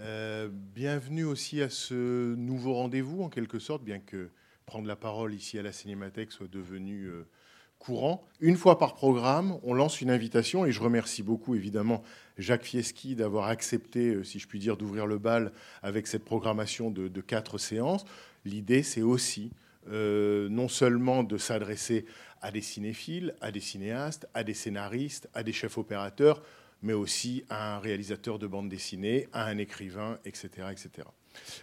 Euh, bienvenue aussi à ce nouveau rendez-vous, en quelque sorte, bien que prendre la parole ici à la Cinémathèque soit devenu euh, courant. Une fois par programme, on lance une invitation et je remercie beaucoup évidemment Jacques Fieschi d'avoir accepté, euh, si je puis dire, d'ouvrir le bal avec cette programmation de, quatre séances. L'idée, c'est aussi non seulement de s'adresser à des cinéphiles, à des cinéastes, à des scénaristes, à des chefs opérateurs, mais aussi à un réalisateur de bande dessinée, à un écrivain, etc., etc.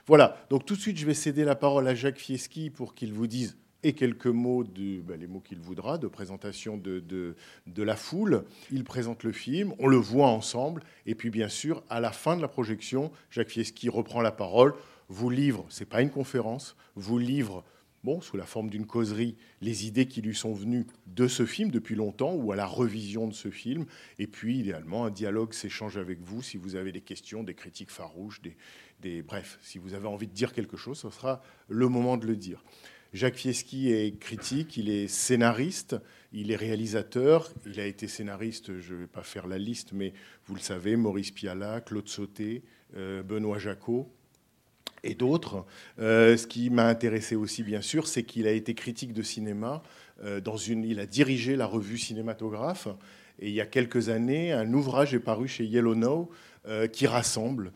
Voilà, donc tout de suite, je vais céder la parole à Jacques Fieschi pour qu'il vous dise et quelques mots, de, ben, les mots qu'il voudra, de présentation de, de, de, la foule. Il présente le film, on le voit ensemble, et puis bien sûr, à la fin de la projection, Jacques Fieschi reprend la parole, vous livre, c'est pas une conférence, vous livre bon, sous la forme d'une causerie, les idées qui lui sont venues de ce film depuis longtemps ou à la revision de ce film. Et puis, idéalement, un dialogue s'échange avec vous si vous avez des questions, des critiques farouches, des, des, bref, si vous avez envie de dire quelque chose, ce sera le moment de le dire. Jacques Fieschi est critique, il est scénariste, il est réalisateur, il a été scénariste, je ne vais pas faire la liste, mais vous le savez, Maurice Pialat, Claude Sauté, euh, Benoît Jacot, et d'autres. Euh, ce qui m'a intéressé aussi, bien sûr, c'est qu'il a été critique de cinéma. Euh, il a dirigé la revue Cinématographe. Et il y a quelques années, un ouvrage est paru chez Yellow Now euh, qui rassemble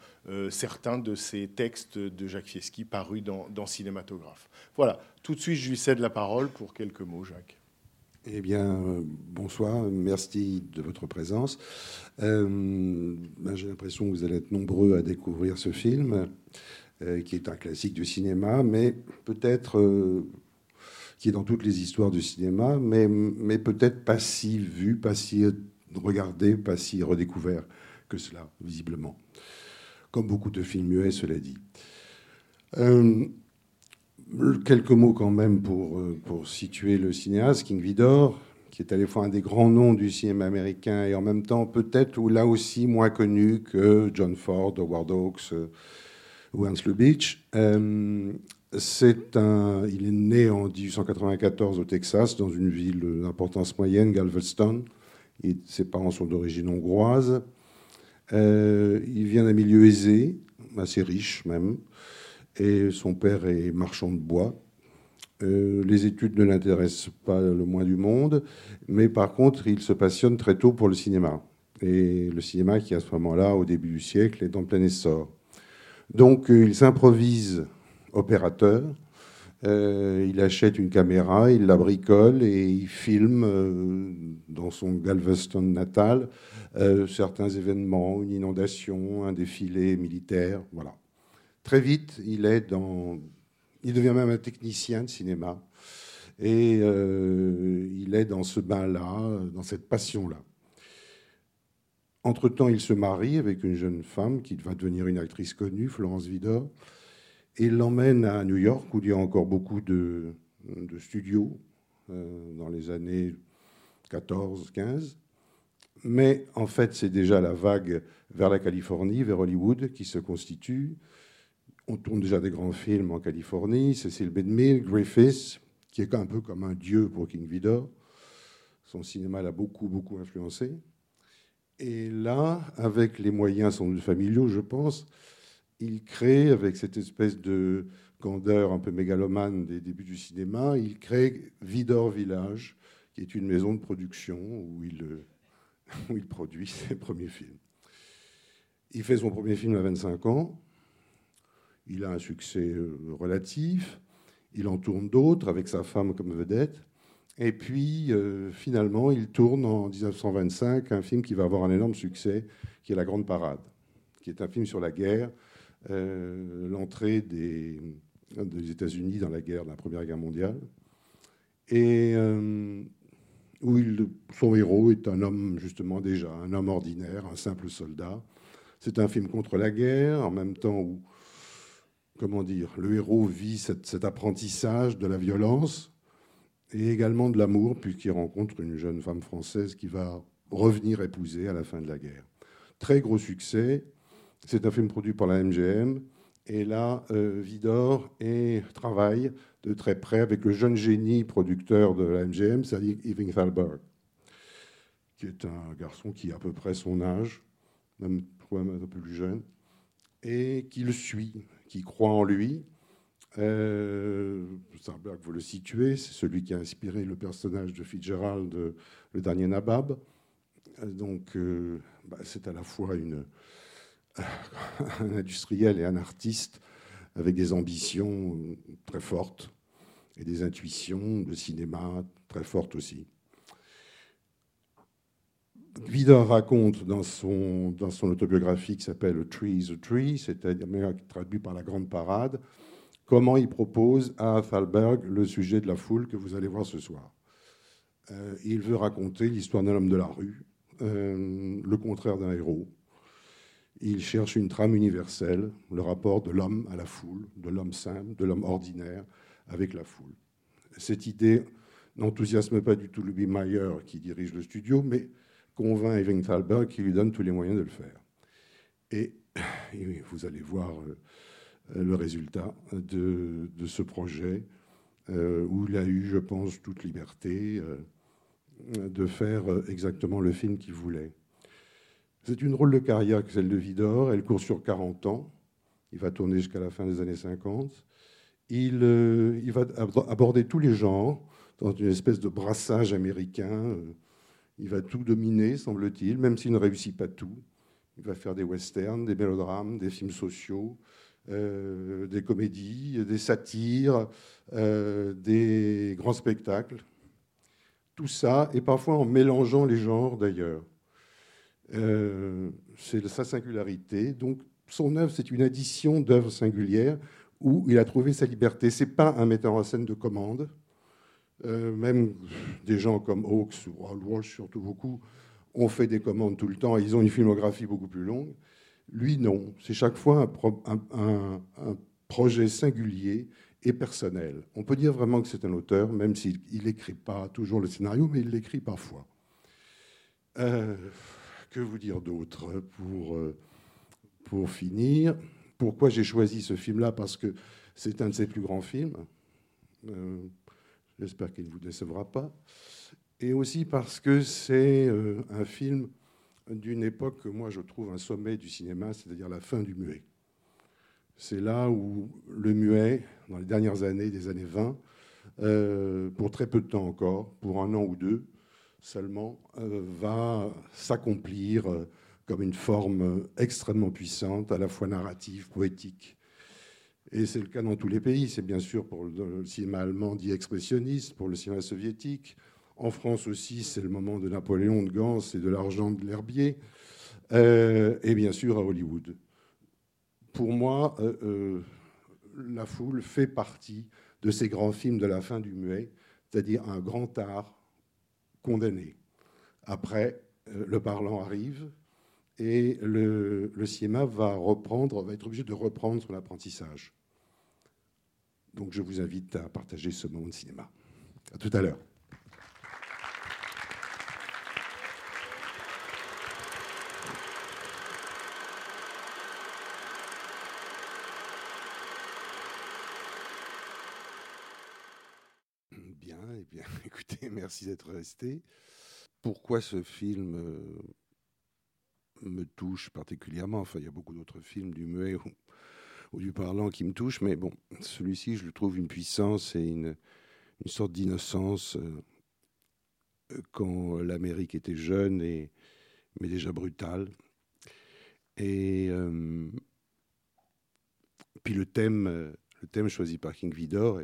certains de ces textes de Jacques Fieschi parus dans, Cinématographe. Voilà, tout de suite, je lui cède la parole pour quelques mots, Jacques. Eh bien, bonsoir, merci de votre présence. Ben, J'ai l'impression que vous allez être nombreux à découvrir ce film, qui est un classique du cinéma, mais peut-être euh, qui est dans toutes les histoires du cinéma, mais, mais peut-être pas si vu, pas si regardé, pas si redécouvert que cela, visiblement. Comme beaucoup de films muets, cela dit. Euh, quelques mots quand même pour, pour situer le cinéaste, King Vidor, qui est à la fois un des grands noms du cinéma américain et en même temps peut-être ou là aussi moins connu que John Ford, Howard Hawks Hans Lubitsch. Euh, c'est un, il est né en 1894 au Texas, dans une ville d'importance moyenne, Galveston. Ses parents sont d'origine hongroise. Euh, il vient d'un milieu aisé, assez riche même, et son père est marchand de bois. Euh, les études ne l'intéressent pas le moins du monde, mais par contre, il se passionne très tôt pour le cinéma. Et le cinéma qui, à ce moment-là, au début du siècle, est en plein essor. Donc, euh, il s'improvise opérateur. Euh, il achète une caméra, il la bricole et il filme euh, dans son Galveston natal certains événements, une inondation, un défilé militaire, voilà. Très vite, il il devient même un technicien de cinéma et il est dans ce bain-là, dans cette passion-là. Entre-temps, il se marie avec une jeune femme qui va devenir une actrice connue, Florence Vidor, et l'emmène à New York, où il y a encore beaucoup de, studios euh, dans les années 14, 15. Mais en fait, c'est déjà la vague vers la Californie, vers Hollywood, qui se constitue. On tourne déjà des grands films en Californie. Cecil B. DeMille, Griffiths, qui est un peu comme un dieu pour King Vidor. Son cinéma l'a beaucoup, beaucoup influencé. Et là, avec les moyens sans doute familiaux, je pense, il crée, avec cette espèce de candeur un peu mégalomane des débuts du cinéma, il crée Vidor Village, qui est une maison de production où il, où il produit ses premiers films. Il fait son premier film à 25 ans. Il a un succès relatif. Il en tourne d'autres avec sa femme comme vedette. Et puis, euh, finalement, il tourne en 1925 un film qui va avoir un énorme succès, qui est La Grande Parade, qui est un film sur la guerre, euh, l'entrée des, États-Unis dans la guerre, la Première Guerre mondiale. et euh, où son héros est un homme, justement déjà, un homme ordinaire, un simple soldat. C'est un film contre la guerre, en même temps où, comment dire, le héros vit cet apprentissage de la violence et également de l'amour, puisqu'il rencontre une jeune femme française qui va revenir épouser à la fin de la guerre. Très gros succès. C'est un film produit par la MGM. Et là, euh, Vidor et travaille de très près avec le jeune génie producteur de la MGM, c'est-à-dire Irving Thalberg, qui est un garçon qui a à peu près son âge, même, un peu plus jeune, et qui le suit, qui croit en lui. Euh, Thalberg, vous le situez, c'est celui qui a inspiré le personnage de Fitzgerald, le dernier Nabab. Donc, euh, bah, c'est à la fois un industriel et un artiste avec des ambitions très fortes et des intuitions de cinéma très fortes aussi. Vidor raconte dans son, dans son autobiographie qui s'appelle A Tree is a Tree, c'est-à-dire traduit par la Grande Parade, comment il propose à Thalberg le sujet de la foule que vous allez voir ce soir. Euh, il veut raconter l'histoire d'un homme de la rue, euh, le contraire d'un héros, il cherche une trame universelle, le rapport de l'homme à la foule, de l'homme simple, de l'homme ordinaire avec la foule. Cette idée n'enthousiasme pas du tout Louis Mayer qui dirige le studio, mais convainc Evan Thalberg qui lui donne tous les moyens de le faire. Et, vous allez voir euh, le résultat de, ce projet, euh, où il a eu, je pense, toute liberté euh, de faire exactement le film qu'il voulait. C'est une drôle de carrière que celle de Vidor. Elle court sur 40 ans. Il va tourner jusqu'à la fin des années 50. Il, euh, il, va aborder tous les genres dans une espèce de brassage américain. Euh, il va tout dominer, semble-t-il, même s'il ne réussit pas tout. Il va faire des westerns, des mélodrames, des films sociaux, euh, des comédies, des satires, des grands spectacles. Tout ça, et parfois en mélangeant les genres d'ailleurs. Euh, c'est sa singularité. Donc, son œuvre, c'est une addition d'œuvres singulières où il a trouvé sa liberté. C'est pas un metteur en scène de commande. Euh, même des gens comme Hawks ou Hal Walsh, surtout beaucoup, ont fait des commandes tout le temps. Ils ont une filmographie beaucoup plus longue. Lui, non. C'est chaque fois un, projet singulier et personnel. On peut dire vraiment que c'est un auteur, même s'il n'écrit pas toujours le scénario, mais il l'écrit parfois. Euh, que vous dire d'autre pour, euh, pour finir? Pourquoi j'ai choisi ce film-là? Parce que c'est un de ses plus grands films. Euh, j'espère qu'il ne vous décevra pas. Et aussi parce que c'est un film d'une époque que moi je trouve un sommet du cinéma, c'est-à-dire la fin du muet. C'est là où le muet, dans les dernières années, des années 20, pour très peu de temps encore, pour un an ou deux, seulement euh, va s'accomplir euh, comme une forme extrêmement puissante, à la fois narrative, poétique. Et c'est le cas dans tous les pays. C'est bien sûr pour le cinéma allemand dit expressionniste, pour le cinéma soviétique. En France aussi, c'est le moment de Napoléon, de Gans et de l'argent de l'herbier. Euh, et bien sûr à Hollywood. Pour moi, La Foule fait partie de ces grands films de la fin du muet, c'est-à-dire un grand art condamné. Après, euh, le parlant arrive et le, le, cinéma va reprendre, va être obligé de reprendre son apprentissage. Donc je vous invite à partager ce moment de cinéma. À tout à l'heure. Merci d'être resté. Pourquoi ce film euh, me touche particulièrement? Enfin, il y a beaucoup d'autres films du muet ou, du parlant qui me touchent, mais bon, celui-ci, je le trouve une puissance et une, une sorte d'innocence euh, quand l'Amérique était jeune et mais déjà brutale. Et euh, puis le thème, le thème choisi par King Vidor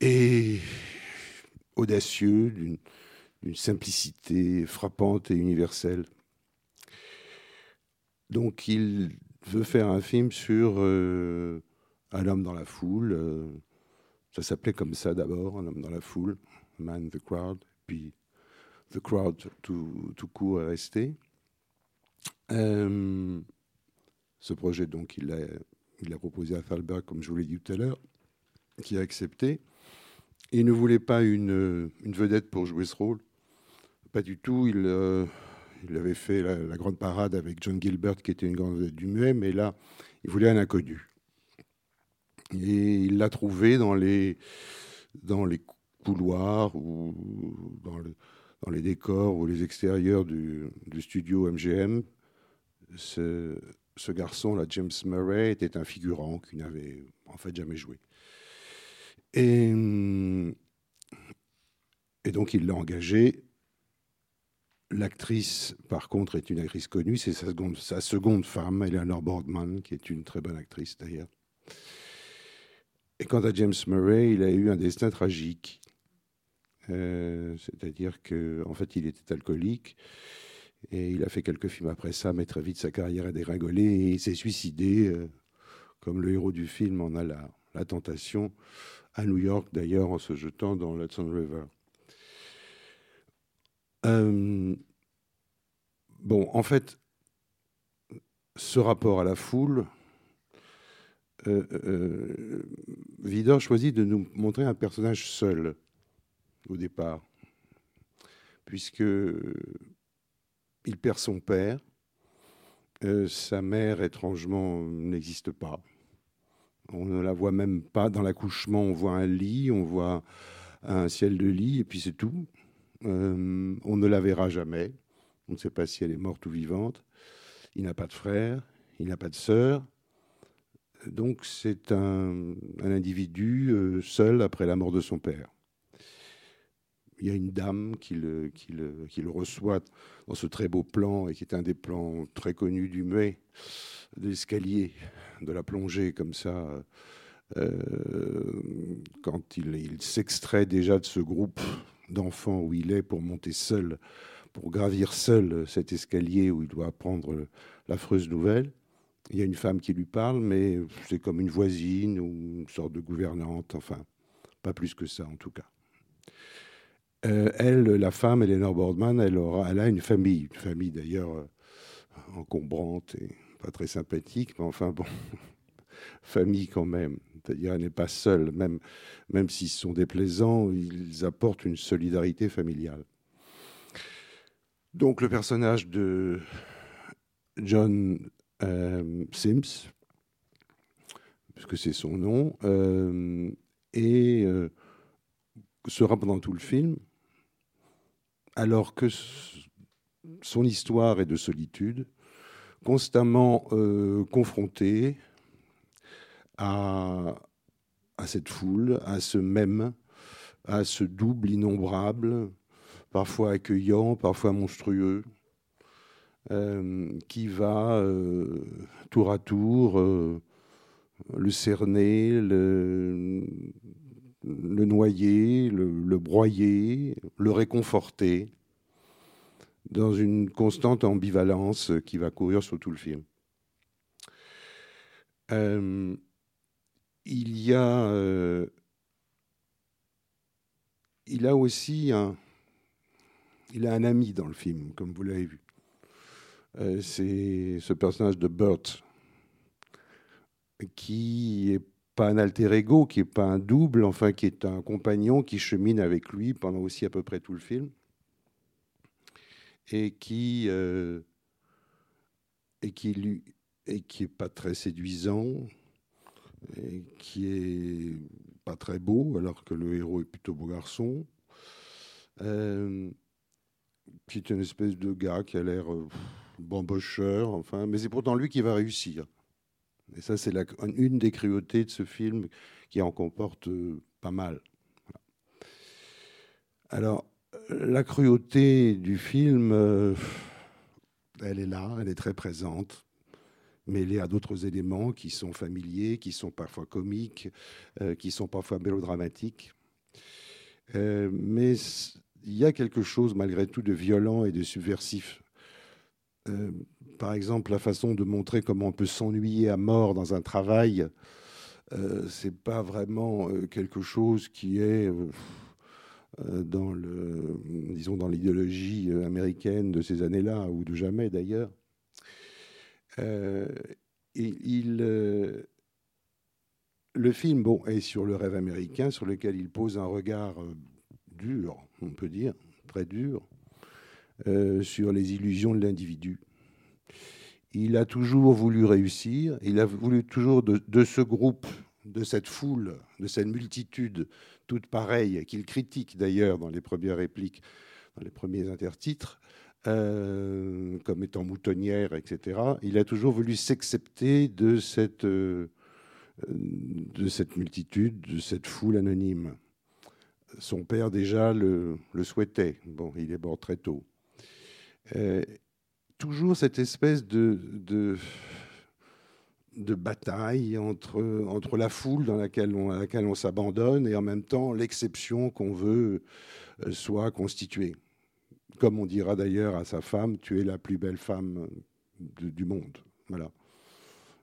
et audacieux, d'une simplicité frappante et universelle. Donc il veut faire un film sur euh, un homme dans la foule, euh, Ça s'appelait comme ça d'abord, Un homme dans la foule, Man the Crowd, puis The Crowd tout, tout court est resté. Euh, ce projet, donc, il l'a il a proposé à Thalberg, comme je vous l'ai dit tout à l'heure, qui a accepté. Il ne voulait pas une, vedette pour jouer ce rôle. Pas du tout. Il, euh, avait fait la, grande parade avec John Gilbert, qui était une grande vedette du muet, mais là, il voulait un inconnu. Et il l'a trouvé dans les, couloirs ou dans, le, dans les décors ou les extérieurs du, studio MGM. Ce, ce garçon, là, James Murray, était un figurant qui n'avait en fait jamais joué. Et, donc il l'a engagé. L'actrice, par contre, est une actrice connue. C'est sa seconde, sa seconde femme, Eleanor Boardman, qui est une très bonne actrice d'ailleurs. Et quant à James Murray, il a eu un destin tragique. Euh, C'est-à-dire qu'en en fait, il était alcoolique. Et il a fait quelques films après ça, mais très vite sa carrière a dégringolé et il s'est suicidé, euh, comme le héros du film en a la tentation, à New York d'ailleurs, en se jetant dans l'Hudson River. Euh, bon, en fait, ce rapport à la foule, euh, euh, Vidor choisit de nous montrer un personnage seul au départ, puisque il perd son père. Sa mère, étrangement, n'existe pas. On ne la voit même pas dans l'accouchement. On voit un lit, on voit un ciel de lit, et puis c'est tout. Euh, on ne la verra jamais. On ne sait pas si elle est morte ou vivante. Il n'a pas de frère, il n'a pas de sœur. Donc c'est un, individu euh, seul après la mort de son père il y a une dame qui le, qui, le, qui le, reçoit dans ce très beau plan, et qui est un des plans très connus du muet, de l'escalier, de la plongée comme ça, euh, quand il, s'extrait déjà de ce groupe d'enfants où il est pour monter seul, pour gravir seul cet escalier où il doit apprendre l'affreuse nouvelle. Il y a une femme qui lui parle, mais c'est comme une voisine ou une sorte de gouvernante, enfin, pas plus que ça en tout cas. Euh, elle, la femme, Eleanor Boardman, elle, elle a une famille, une famille d'ailleurs euh, encombrante et pas très sympathique, mais enfin bon, famille quand même. C'est-à-dire, elle n'est pas seule, même, même s'ils sont déplaisants, ils apportent une solidarité familiale. Donc, le personnage de John euh, Sims, puisque c'est son nom, euh, euh, sera pendant tout le film, alors que son histoire est de solitude, constamment euh, confronté à, cette foule, à ce même, à ce double innombrable, parfois accueillant, parfois monstrueux, euh, qui va euh, tour à tour le cerner, le, noyer, le, broyer, le réconforter, dans une constante ambivalence qui va courir sur tout le film. Euh, il y a, euh, il a aussi un, il a un ami dans le film, comme vous l'avez vu. Euh, C'est ce personnage de Burt qui est pas un alter ego, qui n'est pas un double, enfin qui est un compagnon qui chemine avec lui pendant aussi à peu près tout le film, et qui euh, et qui est pas très séduisant, et qui est pas très beau, alors que le héros est plutôt beau garçon, euh, qui est une espèce de gars qui a l'air euh, bambocheur, enfin, mais c'est pourtant lui qui va réussir. Et ça, c'est une des cruautés de ce film qui en comporte euh, pas mal. Alors, la cruauté du film, euh, elle est là, elle est très présente, mêlée à d'autres éléments qui sont familiers, qui sont parfois comiques, euh, qui sont parfois mélodramatiques. Euh, mais il y a quelque chose, malgré tout, de violent et de subversif par exemple, la façon de montrer comment on peut s'ennuyer à mort dans un travail c'est pas vraiment quelque chose qui est dans le, disons, dans l'idéologie américaine de ces années-là ou de jamais d'ailleurs. il, le film bon, est sur le rêve américain, sur lequel il pose un regard dur, on peut dire, très dur, sur les illusions de l'individu il a toujours voulu réussir, il a voulu toujours de, ce groupe, de cette foule, de cette multitude toute pareille, qu'il critique d'ailleurs dans les premières répliques, dans les premiers intertitres, euh, comme étant moutonnière, etc. Il a toujours voulu s'accepter de cette, euh, de cette multitude, de cette foule anonyme. Son père déjà le, souhaitait. Bon, il est mort très tôt. Euh, toujours cette espèce de, de, bataille entre, entre la foule dans laquelle on, à laquelle on s'abandonne et en même temps l'exception qu'on veut euh, soit constituée. Comme on dira d'ailleurs à sa femme, tu es la plus belle femme du monde. Voilà.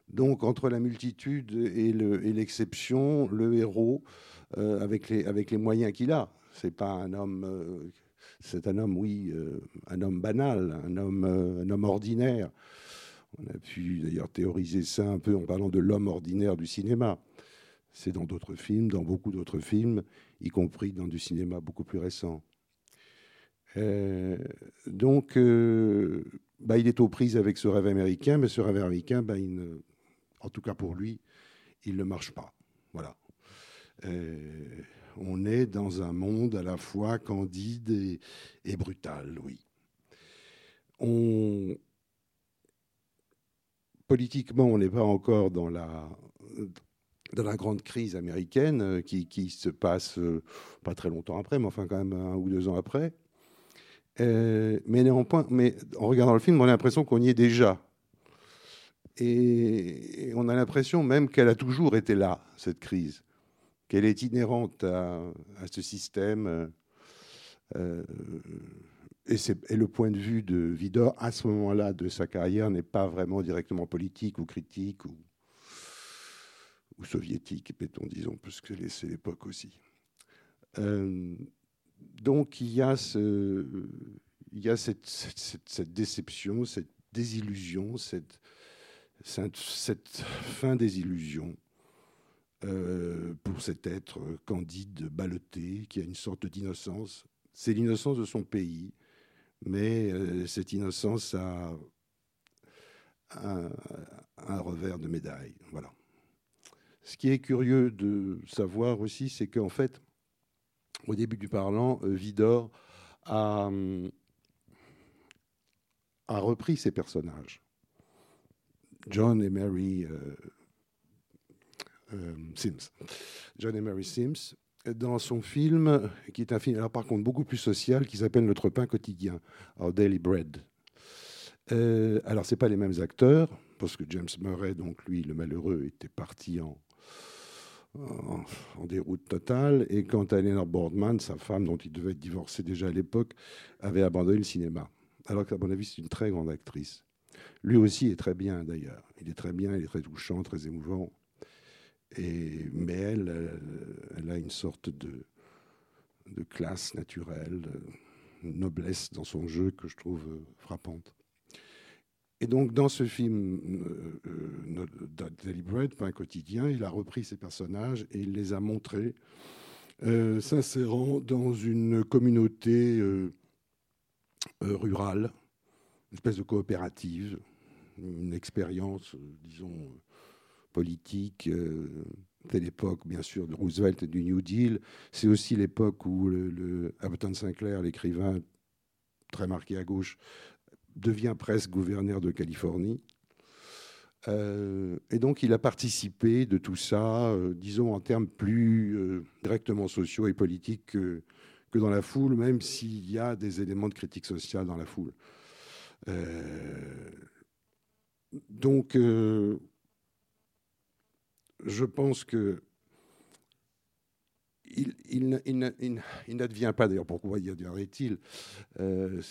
Donc entre la multitude et l'exception, le, héros, euh, avec, les, avec les moyens qu'il a, c'est pas un homme euh, c'est un homme, oui, un homme banal, un homme, un homme ordinaire. On a pu d'ailleurs théoriser ça un peu en parlant de l'homme ordinaire du cinéma. C'est dans d'autres films, dans beaucoup d'autres films, y compris dans du cinéma beaucoup plus récent. Euh, donc, bah, il est aux prises avec ce rêve américain, mais ce rêve américain, bah, en tout cas pour lui, il ne marche pas. Voilà on est dans un monde à la fois candide et, brutal, oui. Politiquement, on n'est pas encore dans la, dans la grande crise américaine euh, qui, se passe euh, pas très longtemps après, mais enfin quand même un ou deux ans après. Euh, mais, mais en regardant le film, on a l'impression qu'on y est déjà. Et on a l'impression même qu'elle a toujours été là, cette crise qu'elle est inhérente à, ce système. Euh, et, le point de vue de Vidor, à ce moment-là de sa carrière, n'est pas vraiment directement politique ou critique ou, soviétique, mettons, disons, parce que c'est l'époque aussi. Euh, donc il y a, cette, déception, cette désillusion, cette, cette, fin des illusions euh, pour cet être candide, ballotté, qui a une sorte d'innocence. C'est l'innocence de son pays, mais euh, cette innocence a un, revers de médaille. Voilà. Ce qui est curieux de savoir aussi, c'est qu'en fait, au début du parlant, euh, Vidor a, repris ses personnages. John et Mary euh, Sims, John et Mary Sims, dans son film, qui est un film, alors par contre beaucoup plus social, qui s'appelle Notre pain quotidien, Our Daily Bread. Euh, alors, c'est pas les mêmes acteurs, parce que James Murray, donc lui, le malheureux, était parti en, en, déroute totale. Et quant à Eleanor Boardman, sa femme, dont il devait être divorcé déjà à l'époque, avait abandonné le cinéma. Alors qu'à mon avis, c'est une très grande actrice. Lui aussi est très bien, d'ailleurs. Il est très bien, il est très touchant, très émouvant mais elle, elle, a une sorte de, de classe naturelle, de noblesse dans son jeu que je trouve frappante. Et donc, dans ce film euh, euh Deliberate, pas un quotidien, il a repris ses personnages et il les a montrés, euh, s'insérant dans une communauté euh, rurale, une espèce de coopérative, une expérience, disons, politique. Euh, c'est l'époque, bien sûr, de Roosevelt et du New Deal. C'est aussi l'époque où le, le Sinclair, l'écrivain très marqué à gauche, devient presque gouverneur de Californie. Euh, et donc, il a participé de tout ça, euh, disons en termes plus directement sociaux et politiques que, que, dans la foule, même s'il y a des éléments de critique sociale dans la foule. donc, je pense que il, n'advient pas, d'ailleurs, pourquoi y il euh,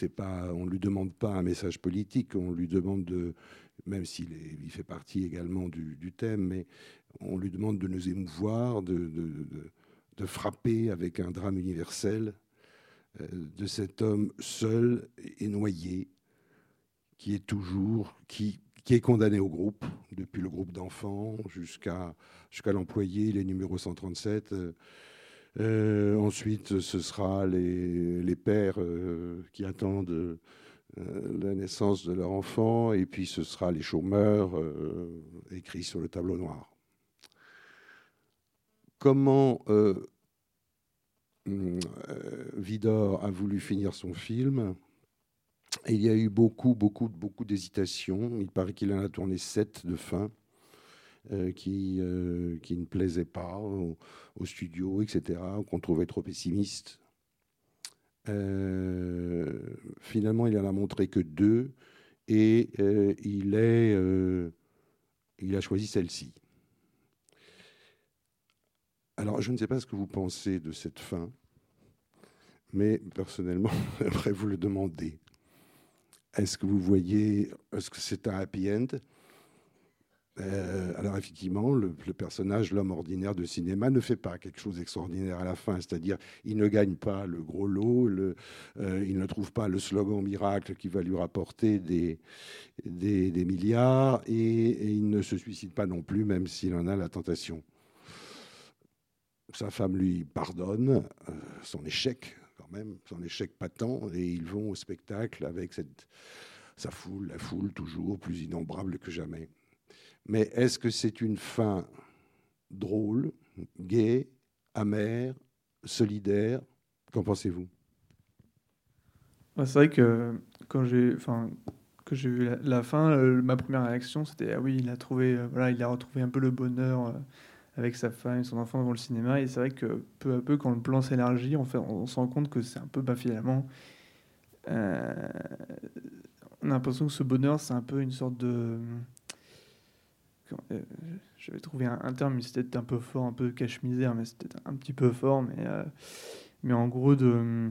On ne lui demande pas un message politique, on lui demande de, même s'il il fait partie également du, thème, mais on lui demande de nous émouvoir, de frapper avec un drame universel euh, de cet homme seul et noyé, qui est toujours, qui, qui est condamné au groupe, depuis le groupe d'enfants jusqu'à l'employé, les numéros 137. Euh, ensuite, ce sera les, les pères euh, qui attendent euh, la naissance de leur enfant, et puis ce sera les chômeurs euh, écrits sur le tableau noir. Comment Vidor a voulu finir son film? Il y a eu beaucoup, beaucoup, beaucoup d'hésitations. Il paraît qu'il en a tourné sept de fin euh, qui, euh, qui ne plaisaient pas au, studio, etc., qu'on trouvait trop pessimistes. Euh, finalement, il en a montré que deux et il, est, il a choisi celle-ci. Alors, je ne sais pas ce que vous pensez de cette fin, mais personnellement, j'aimerais vous le demander. Est-ce que vous voyez, est-ce que c'est un happy end? Euh, alors effectivement, le, personnage, l'homme ordinaire de cinéma, ne fait pas quelque chose d'extraordinaire à la fin, c'est-à-dire il ne gagne pas le gros lot, euh, il ne trouve pas le slogan miracle qui va lui rapporter des, milliards, et, il ne se suicide pas non plus, même s'il en a la tentation. Sa femme lui pardonne euh, son échec, même, son échec patent, et ils vont au spectacle avec cette, sa foule, la foule toujours plus innombrable que jamais. Mais est-ce que c'est une fin drôle, gaie, amère, solidaire? Qu'en pensez-vous? C'est vrai que quand j'ai, enfin, que j'ai vu la, la fin, euh, ma première réaction c'était ah oui, il a trouvé, euh, voilà, il a retrouvé un peu le bonheur euh, avec sa femme et son enfant devant le cinéma. Et c'est vrai que peu à peu, quand le plan s'élargit, on, on, se rend compte que c'est un peu, bah, finalement, euh, on a l'impression que ce bonheur, c'est un peu une sorte de euh, je vais trouver un, terme, mais c'était un peu fort, un peu cache-misère, mais c'était un petit peu fort, mais, euh, mais en gros de...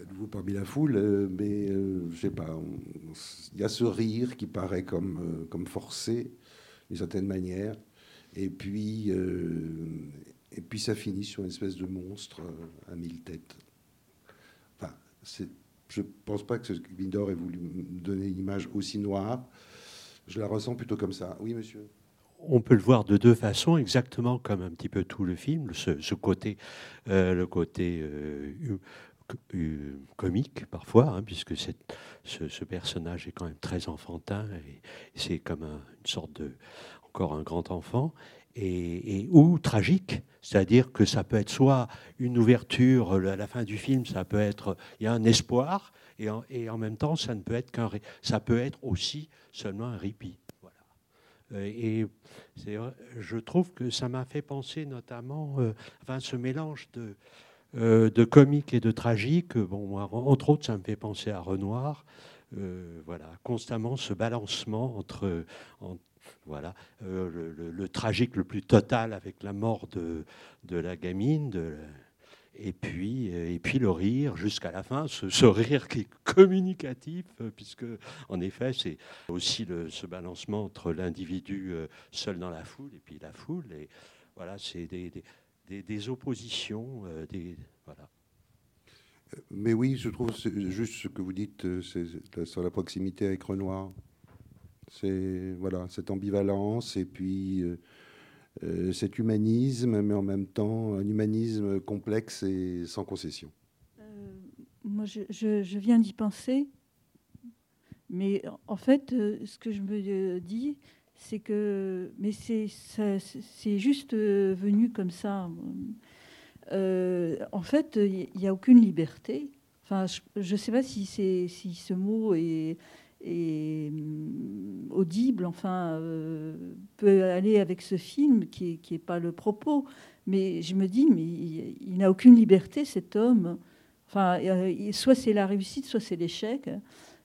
À nouveau parmi la foule, mais je sais pas, il y a ce rire qui paraît comme, comme forcé, d'une certaine manière, et puis, euh, et puis ça finit sur une espèce de monstre à mille têtes. Enfin, je ne pense pas que Vidor ait voulu donner une image aussi noire. Je la ressens plutôt comme ça. Oui, monsieur on peut le voir de deux façons, exactement comme un petit peu tout le film, ce, côté, euh, le côté euh, euh, comique parfois, hein, puisque ce, personnage est quand même très enfantin c'est comme un, une sorte de encore un grand enfant. Et, ou tragique, c'est-à-dire que ça peut être soit une ouverture à la fin du film, ça peut être il y a un espoir, et en, même temps ça ne peut être qu'un ça peut être aussi seulement un répit. Euh, et je trouve que ça m'a fait penser notamment, euh, enfin, ce mélange de, euh, de comique et de tragique. Bon, moi, entre autres, ça me fait penser à Renoir. Euh, voilà, constamment ce balancement entre, en, voilà, euh, le, tragique le plus total avec la mort de, de la gamine, et puis, et puis le rire jusqu'à la fin, ce, rire qui est communicatif, puisque en effet c'est aussi le, ce balancement entre l'individu euh, seul dans la foule et puis la foule. Et voilà, c'est des, des, des, oppositions, euh, des, voilà. Mais oui, je trouve juste ce que vous dites euh, sur la proximité avec Renoir. C'est voilà, cette ambivalence et puis euh, euh, cet humanisme, mais en même temps un humanisme complexe et sans concession. Euh, moi, je, je, viens d'y penser, mais en fait, ce que je me dis, c'est que, mais c'est juste venu comme ça. En fait, il n'y a aucune liberté. Enfin, je ne sais pas si, si ce mot est, et hum, audible, enfin, euh, peut aller avec ce film qui n'est pas le propos. Mais je me dis, mais il, n'a aucune liberté, cet homme. Enfin, euh, soit c'est la réussite, soit c'est l'échec.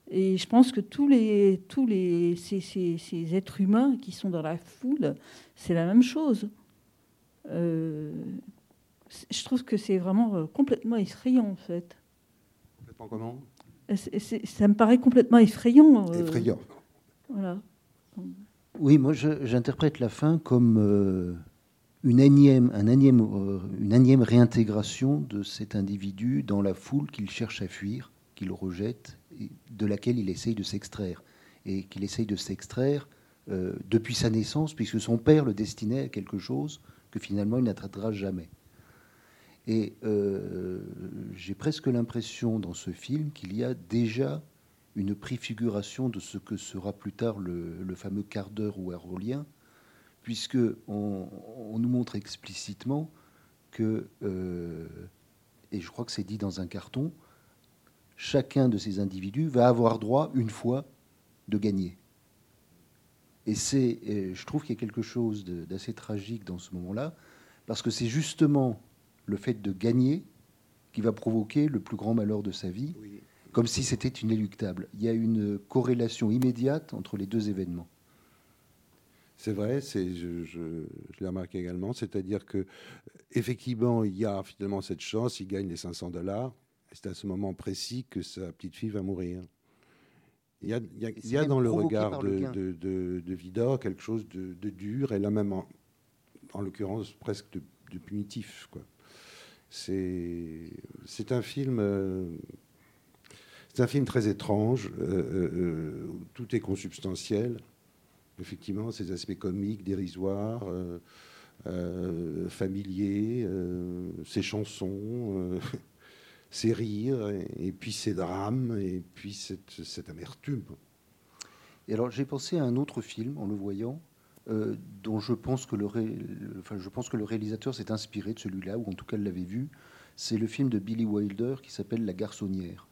Et je pense que tous les, tous les ces, ces, ces, êtres humains qui sont dans la foule, c'est la même chose. Euh, je trouve que c'est vraiment complètement effrayant, en fait. Complètement comment? Ça me paraît complètement effrayant. Euh, effrayant. Voilà. Oui, moi j'interprète la fin comme euh, une, énième, un énième, euh, une énième réintégration de cet individu dans la foule qu'il cherche à fuir, qu'il rejette, et de laquelle il essaye de s'extraire. Et qu'il essaye de s'extraire euh, depuis sa naissance, puisque son père le destinait à quelque chose que finalement il n'atteindra jamais. Et euh, j'ai presque l'impression dans ce film qu'il y a déjà une préfiguration de ce que sera plus tard le, fameux quart d'heure ou aérolien, puisque on, nous montre explicitement que, euh, et je crois que c'est dit dans un carton, chacun de ces individus va avoir droit une fois de gagner. Et c'est, je trouve qu'il y a quelque chose d'assez tragique dans ce moment-là, parce que c'est justement le fait de gagner qui va provoquer le plus grand malheur de sa vie, comme si c'était inéluctable. Il y a une corrélation immédiate entre les deux événements. C'est vrai, c'est, je, je- je l'ai remarqué également, c'est-à-dire que effectivement, il y a finalement cette chance, il gagne les 500 dollars, et c'est à ce moment précis que sa petite fille va mourir. Il y a, il y a- Et il c'est y a même dans le regard le de, Vidor quelque chose de, dur, et là même, en, en l'occurrence, presque de, de punitif. Quoi. C'est, un film... euh, c'est un film très étrange, euh, euh, tout est consubstantiel. Effectivement, ces aspects comiques, dérisoires, familiers, ces chansons, ces rires, et, puis ces drames, et puis cette amertume. Et alors j'ai pensé à un autre film en le voyant, euh, dont je pense que le, ré- le- enfin, je pense que le réalisateur s'est inspiré de celui-là, ou en tout cas l'avait vu. C'est le film de Billy Wilder qui s'appelle La Garçonnière.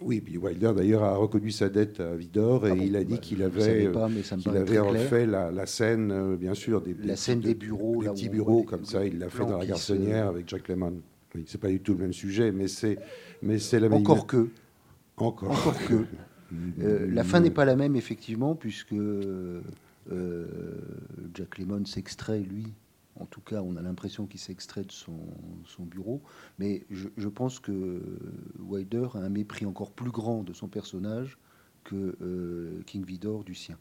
Oui, Billy Wilder d'ailleurs a reconnu sa dette à Vidor et Ah bon, il a dit bah, qu'il je ne avait, euh, pas, qu'il avait refait la, la scène, euh, bien sûr, des, La scène petits- des bureaux, des petits bureaux comme ça, il l'a fait dans la garçonnière avec Jack Lemmon. Oui, c'est pas du tout le même sujet, mais c'est, mais c'est la même. Encore que, Encore. encore que. Euh, la fin n'est pas la même, effectivement, puisque euh, Jack Lemmon s'extrait, lui. En tout cas, on a l'impression qu'il s'extrait de son, son bureau. Mais je, je pense que Wilder a un mépris encore plus grand de son personnage que euh, King Vidor du sien.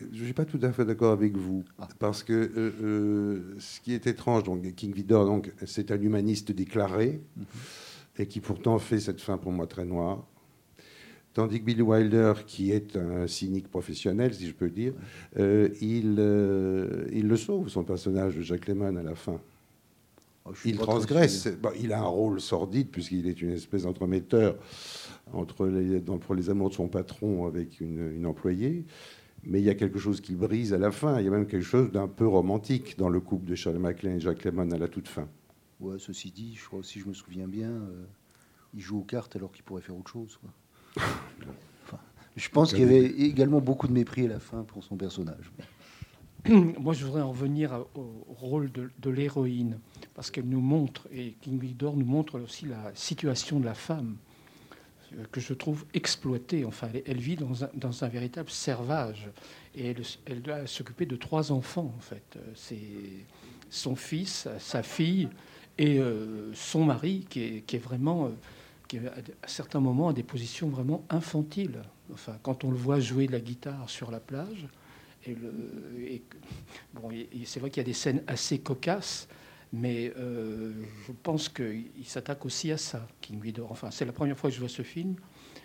Je ne suis pas tout à fait d'accord avec vous, Ah. parce que euh, ce qui est étrange, donc King Vidor, donc c'est un humaniste déclaré et qui pourtant fait cette fin pour moi très noire. Tandis que Billy Wilder, qui est un cynique professionnel, si je peux dire, euh, il, euh, il le sauve, son personnage de Jack Lemmon à la fin. Oh, Il transgresse. Bon, il a un rôle sordide puisqu'il est une espèce d'entremetteur entre les, dans- pour les amours de son patron avec une, une employée. Mais il y a quelque chose qui brise à la fin. Il y a même quelque chose d'un peu romantique dans le couple de Charles MacLaine et Jack Lemmon à la toute fin. Ouais, ceci dit, je crois si je me souviens bien, euh, il joue aux cartes alors qu'il pourrait faire autre chose. quoi. Enfin, je pense qu'il y avait également beaucoup de mépris à la fin pour son personnage. Moi, je voudrais en revenir au rôle de, de l'héroïne, parce qu'elle nous montre, et King Vidor nous montre aussi la situation de la femme, euh, que je trouve exploitée. Enfin, elle, elle vit dans un, dans un véritable servage, et elle, elle doit s'occuper de trois enfants, en fait. Euh, C'est son fils, sa fille et euh, son mari, qui est, qui est vraiment, euh, qui à, certains moments des positions vraiment infantiles. Enfin, quand on le voit jouer de la guitare sur la plage, bon, c'est vrai qu'il y a des scènes assez cocasses, mais euh, je pense qu'il s'attaque aussi à ça, King Vidor. Enfin, c'est la première fois que je vois ce film,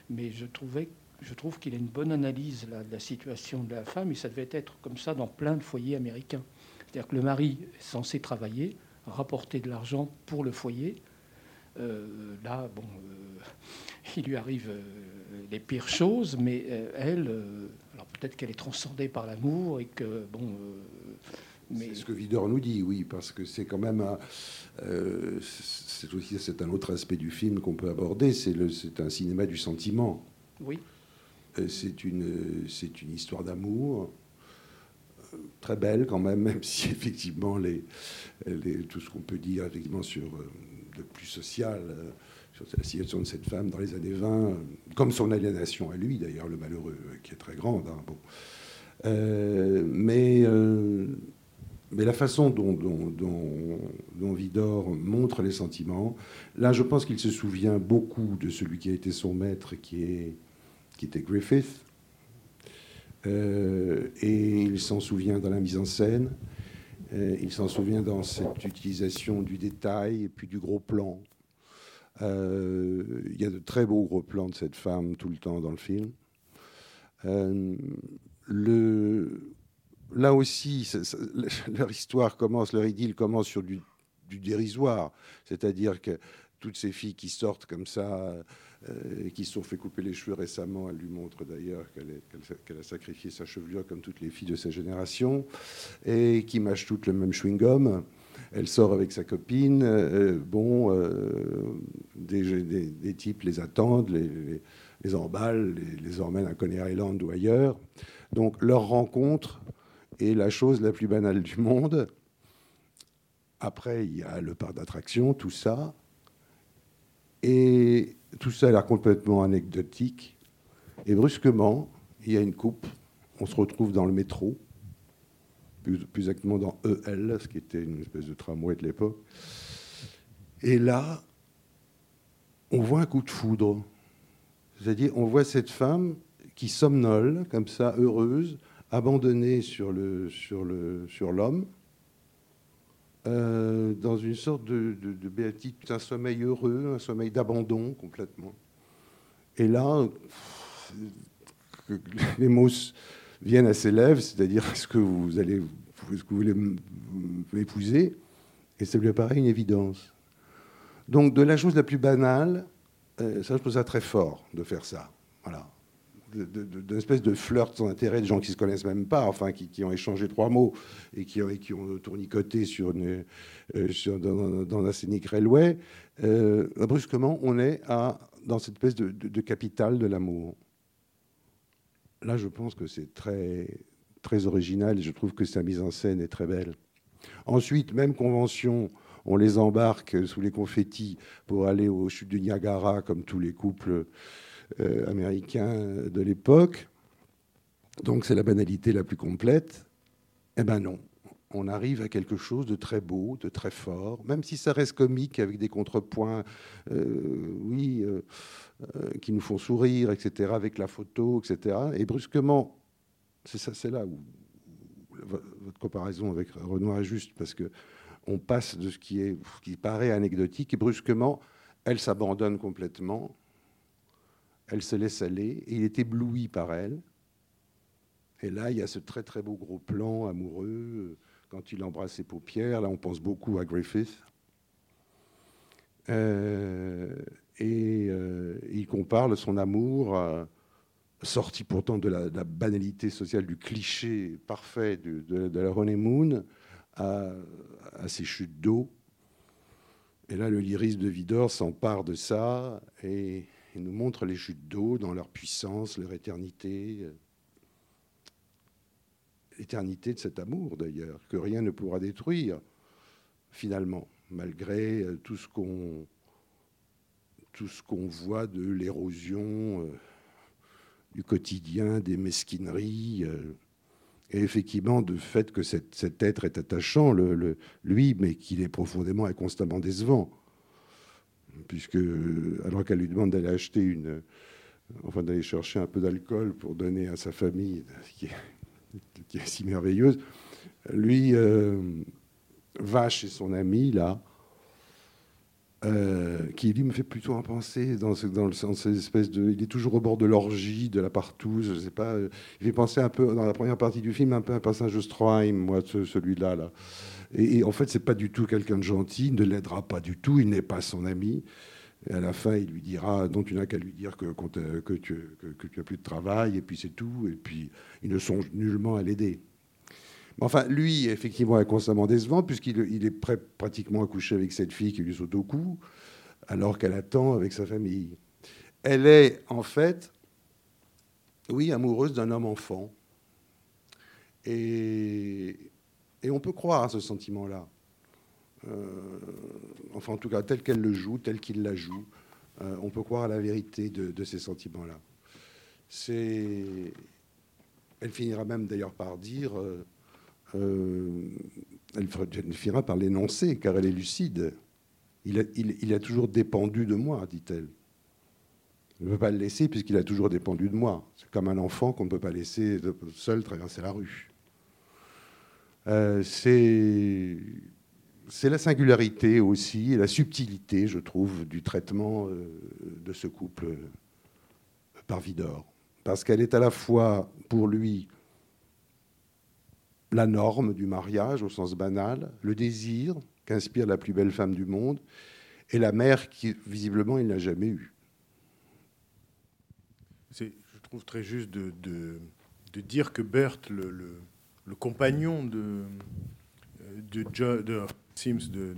mais je trouvais, je trouve qu'il a une bonne analyse là, de la situation de la femme, et ça devait être comme ça dans plein de foyers américains. C'est-à-dire que le mari est censé travailler, rapporter de l'argent pour le foyer. Euh, là, bon, euh, il lui arrive euh, les pires choses, mais elle, alors peut-être qu'elle est transcendée par l'amour et que, bon, mais C'est ce que Vidor nous dit, oui, parce que c'est quand même un, euh, c'est aussi c'est un autre aspect du film qu'on peut aborder. C'est le, c'est un cinéma du sentiment. oui, Euh, C'est une, c'est une histoire d'amour euh, très belle quand même, même si effectivement les, les- tout ce qu'on peut dire effectivement sur plus social, euh, sur la situation de cette femme dans les années 20, euh, comme son aliénation à lui d'ailleurs, le malheureux, euh, qui est très grande. hein, bon. Mais, mais la façon dont, Vidor montre les sentiments, là je pense qu'il se souvient beaucoup de celui qui a été son maître, qui est qui était Griffith, et il s'en souvient dans la mise en scène. Euh, il s'en souvient dans cette utilisation du détail et puis du gros plan. Euh, il y a de très beaux gros plans de cette femme tout le temps dans le film. le, là aussi, leur histoire commence, leur idylle commence sur du dérisoire. C'est-à-dire que toutes ces filles qui sortent comme ça, euh, qui se sont fait couper les cheveux récemment, elle lui montre d'ailleurs qu'elle a sacrifié sa chevelure comme toutes les filles de sa génération, et qui mâchent toutes le même chewing-gum. Elle sort avec sa copine. Euh, bon, euh, des, types les attendent, les, les, emballent, les, les, emmènent à Coney Island ou ailleurs. Donc leur rencontre est la chose la plus banale du monde. Après, il y a le parc d'attraction, tout ça. Et tout ça a l'air complètement anecdotique. Et brusquement, il y a une coupe. On se retrouve dans le métro, plus, exactement dans EL, ce qui était une espèce de tramway de l'époque. Et là, on voit un coup de foudre. C'est-à-dire, on voit cette femme qui somnole, comme ça, heureuse, abandonnée sur l'homme. Sur le, sur euh, dans une sorte de, de, béatitude, un sommeil heureux, un sommeil d'abandon complètement. Et là, les mots viennent à ses lèvres, c'est-à-dire est-ce que vous allez, est-ce que vous voulez m'épouser Et ça lui apparaît une évidence. Donc de la chose la plus banale, euh, ça je trouve ça très fort de faire ça. Voilà d'une espèce de flirt sans intérêt de gens qui se connaissent même pas, enfin qui, ont échangé trois mots et qui, ont tournicoté sur, une, euh, dans, la scénique railway, euh, brusquement on est à, dans cette espèce de, de, capitale de l'amour. Là, je pense que c'est très très original et je trouve que sa mise en scène est très belle. Ensuite, même convention, on les embarque sous les confettis pour aller aux chutes du Niagara, comme tous les couples américain de l'époque. Donc c'est la banalité la plus complète. Eh ben non, on arrive à quelque chose de très beau, de très fort, même si ça reste comique avec des contrepoints, euh, oui, euh, qui nous font sourire, etc., avec la photo, etc. Et brusquement, c'est ça, c'est là où votre comparaison avec Renoir est juste, parce que on passe de ce qui est, qui paraît anecdotique, et brusquement, elle s'abandonne complètement elle se laisse aller, et il est ébloui par elle. Et là, il y a ce très très beau gros plan amoureux, quand il embrasse ses paupières, là on pense beaucoup à Griffith. Euh, et euh, il compare son amour, euh, sorti pourtant de la, banalité sociale, du cliché parfait de, la honeymoon, à, à ses chutes d'eau. Et là, le lyrisme de Vidor s'empare de ça, et il nous montre les chutes d'eau dans leur puissance, leur éternité. L'éternité de cet amour, d'ailleurs, que rien ne pourra détruire, finalement, malgré euh, tout ce qu'on voit de l'érosion euh, du quotidien, des mesquineries, euh, et effectivement du fait que cet, être est attachant, lui, mais qu'il est profondément et constamment décevant puisque alors qu'elle lui demande d'aller acheter une, enfin d'aller chercher un peu d'alcool pour donner à sa famille, qui est, si merveilleuse, lui euh, va chez son ami là, euh, qui lui me fait plutôt en penser dans, dans le sens espèce de, il est toujours au bord de l'orgie, de la partouze, je sais pas, euh, il fait penser un peu dans la première partie du film un peu un passage de Stroheim, moi celui-là là. Et, en fait, c'est pas du tout quelqu'un de gentil, il ne l'aidera pas du tout, il n'est pas son ami. Et à la fin, il lui dira, dont tu n'as qu'à lui dire que, que, tu, que, tu as plus de travail, et puis c'est tout. Et puis, il ne songe nullement à l'aider. Enfin, lui, effectivement, est constamment décevant, puisqu'il il est prêt pratiquement à coucher avec cette fille qui lui saute au cou, alors qu'elle attend avec sa famille. Elle est, en fait, oui, amoureuse d'un homme enfant. Et, et on peut croire à ce sentiment-là. Euh, enfin, en tout cas, tel qu'elle le joue, tel qu'il la joue, euh, on peut croire à la vérité de, ces sentiments-là. C'est... Elle finira même d'ailleurs par dire, euh, elle, finira par l'énoncer, car elle est lucide. Il a, toujours dépendu de moi, dit-elle. Je ne peux pas le laisser puisqu'il a toujours dépendu de moi. C'est comme un enfant qu'on ne peut pas laisser seul traverser la rue. Euh, c'est la singularité aussi et la subtilité, je trouve, du traitement euh, de ce couple euh, par Vidor. Parce qu'elle est à la fois, pour lui, la norme du mariage au sens banal, le désir qu'inspire la plus belle femme du monde, et la mère qui, visiblement, il n'a jamais eu. Je trouve très juste de, dire que Bert, le, le, compagnon de, Sims, de,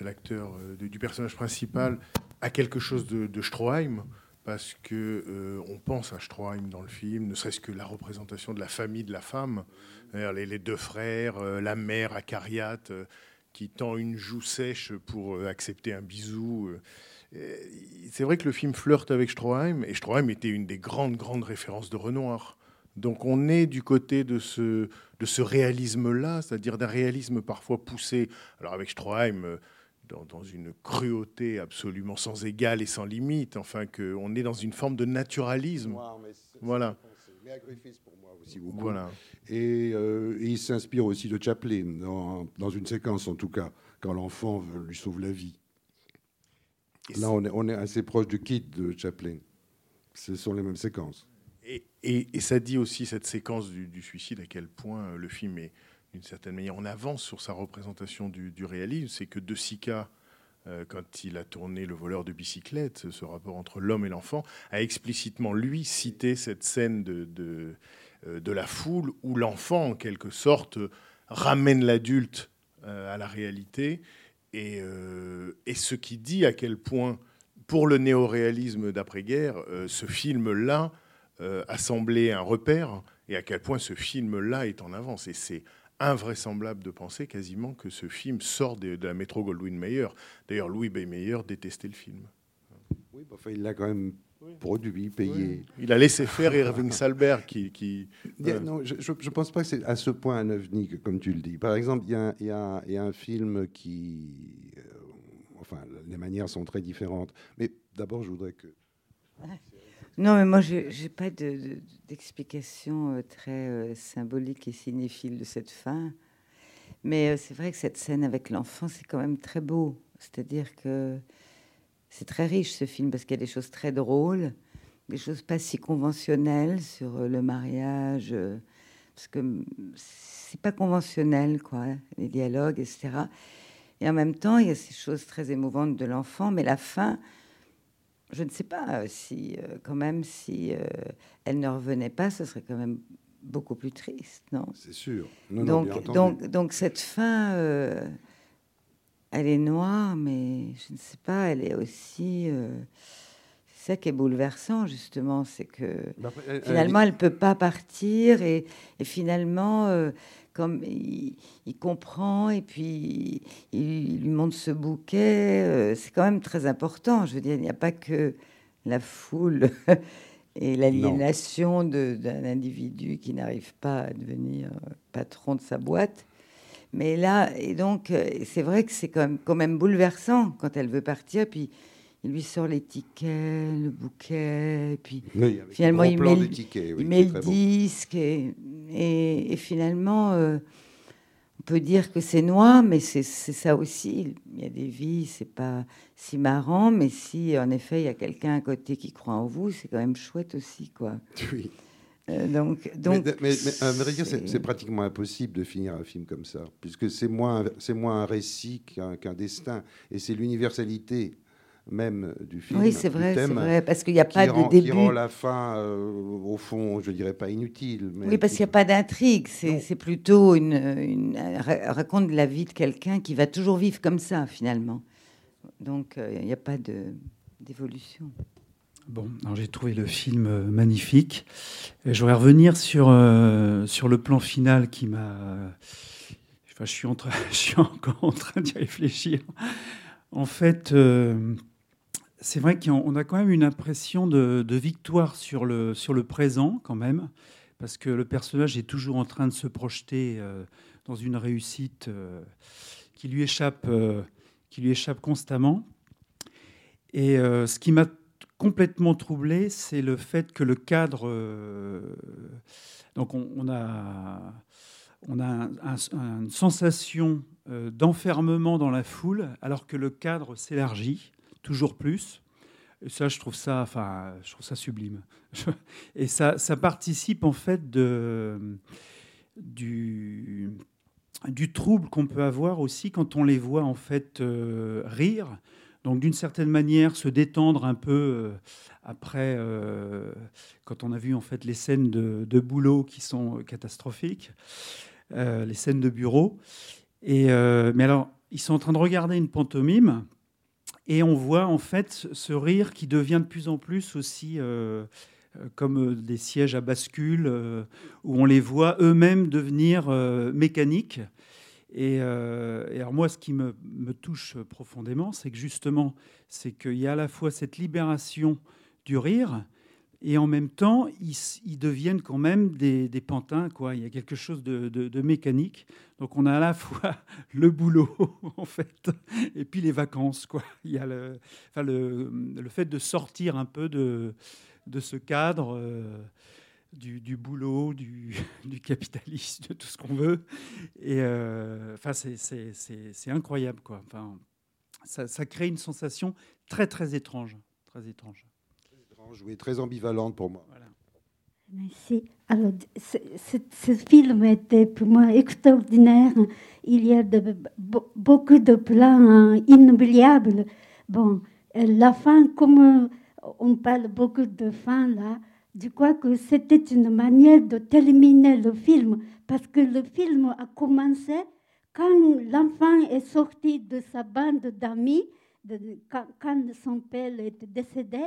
l'acteur, du personnage principal, a quelque chose de, Stroheim, parce que euh, on pense à Stroheim dans le film, ne serait-ce que la représentation de la famille de la femme, les, deux frères, euh, la mère acariate qui tend une joue sèche pour accepter un bisou. C'est vrai que le film flirte avec Stroheim, et Stroheim était une des grandes, grandes références de Renoir. Donc on est du côté de ce, de ce réalisme-là, c'est-à-dire d'un réalisme parfois poussé, alors avec Stroheim, euh, dans, une cruauté absolument sans égale et sans limite, enfin qu'on est dans une forme de naturalisme. voilà. Mais pour Voilà. Et, euh, il s'inspire aussi de Chaplin, dans, une séquence en tout cas, quand l'enfant lui sauve la vie. Là, on est, on est assez proche du kit de Chaplin. Ce sont les mêmes séquences. Et, ça dit aussi cette séquence du, suicide à quel point euh, le film est d'une certaine manière en avance sur sa représentation du, réalisme. C'est que De Sica, euh, quand il a tourné Le voleur de bicyclette, ce rapport entre l'homme et l'enfant, a explicitement lui cité cette scène de, de, euh, la foule où l'enfant, en quelque sorte, ramène l'adulte à la réalité. Et, et, ce qui dit à quel point, pour le néoréalisme d'après-guerre, ce film-là euh, assembler un repère et à quel point ce film-là est en avance. Et c'est invraisemblable de penser quasiment que ce film sort de, la métro Goldwyn Mayer. D'ailleurs, Louis B. Mayer détestait le film. Oui, bah, enfin, il l'a quand même produit, payé. Il a laissé faire Irving Salbert qui... qui Non, je ne pense pas que c'est à ce point un ovni, comme tu le dis. Par exemple, il y, y, y, a un film qui... Euh, enfin, les manières sont très différentes. Mais d'abord, je voudrais que... Non, mais moi, je n'ai pas d'explication de, très euh, symbolique et cinéphile de cette fin. Mais euh, c'est vrai que cette scène avec l'enfant, c'est quand même très beau. C'est-à-dire que c'est très riche ce film parce qu'il y a des choses très drôles, des choses pas si conventionnelles sur euh, le mariage, parce que c'est pas conventionnel, quoi, les dialogues, etc. Et en même temps, il y a ces choses très émouvantes de l'enfant, mais la fin, je ne sais pas euh, si, euh, quand même, si euh, elle ne revenait pas, ce serait quand même beaucoup plus triste, non? C'est sûr. donc, donc, donc, cette fin, elle est noire, mais je ne sais pas, elle est aussi. c'est ça qui est bouleversant, justement, c'est que bah, finalement, elle ne peut pas partir et, et finalement comme il, comprend et puis il, lui montre ce bouquet, euh, c'est quand même très important. Je veux dire, il n'y a pas que la foule et l'aliénation d'un individu qui n'arrive pas à devenir patron de sa boîte. Mais là, et donc, euh, c'est vrai que c'est quand même, quand même bouleversant quand elle veut partir. Puis il lui sort les tickets, le bouquet, puis finalement il met, le disque, et, finalement euh, on peut dire que c'est noir, mais c'est ça aussi. Il y a des vies, c'est pas si marrant, mais si en effet il y a quelqu'un à côté qui croit en vous, c'est quand même chouette aussi, quoi. Oui. Euh, donc, donc, mais, c'est pratiquement impossible de finir un film comme ça, puisque c'est moins, c'est moins un récit qu'un destin, et c'est l'universalité même du film. Oui, c'est vrai, c'est vrai, parce qu'il n'y a pas de début. Qui rend la fin, euh, au fond, je dirais pas inutile. Mais oui, parce qu'il n'y a pas d'intrigue. C'est plutôt une, une, raconte la vie de quelqu'un qui va toujours vivre comme ça, finalement. Donc, euh, il n'y a pas d'évolution. Bon, j'ai trouvé le film euh, magnifique. Je voudrais revenir sur, sur le plan final qui m'a. Je, suis encore en train d'y réfléchir. En fait, c'est vrai qu'on a quand même une impression de, victoire sur le, sur le présent, quand même, parce que le personnage est toujours en train de se projeter euh, dans une réussite euh, qui, lui échappe, euh, qui lui échappe constamment. Et ce qui m'a complètement troublé, c'est le fait que le cadre. donc, on, a, on a une sensation d'enfermement dans la foule, alors que le cadre s'élargit toujours plus. Et ça, je trouve ça, enfin, je trouve ça sublime. Et ça, ça participe en fait de, du, du trouble qu'on peut avoir aussi quand on les voit en fait euh, rire. Donc d'une certaine manière se détendre un peu euh, après euh, quand on a vu en fait les scènes de, boulot qui sont catastrophiques, les scènes de bureau. Et mais alors ils sont en train de regarder une pantomime et on voit en fait ce rire qui devient de plus en plus aussi euh, comme euh, des sièges à bascule, euh, où on les voit eux-mêmes devenir mécaniques. Et, alors moi, ce qui me, touche profondément, c'est que justement, c'est qu'il y a à la fois cette libération du rire, et en même temps, ils, deviennent quand même des, pantins. Quoi. Il y a quelque chose de, mécanique. Donc on a à la fois le boulot, en fait, et puis les vacances. Quoi. Il y a le, enfin, le, le fait de sortir un peu de, de ce cadre euh, du, boulot, du, du, capitalisme, de tout ce qu'on veut. Et euh, enfin, c'est incroyable, quoi. Enfin, ça, crée une sensation très, très étrange. Très étrange. Très étrange, oui, très ambivalente pour moi. Merci. Alors, ce, film était pour moi extraordinaire. Il y a de, beaucoup de plans inoubliables. Bon, la fin, comme on parle beaucoup de fin là. Je crois que c'était une manière de terminer le film parce que le film a commencé quand l'enfant est sorti de sa bande d'amis, quand, son père est décédé,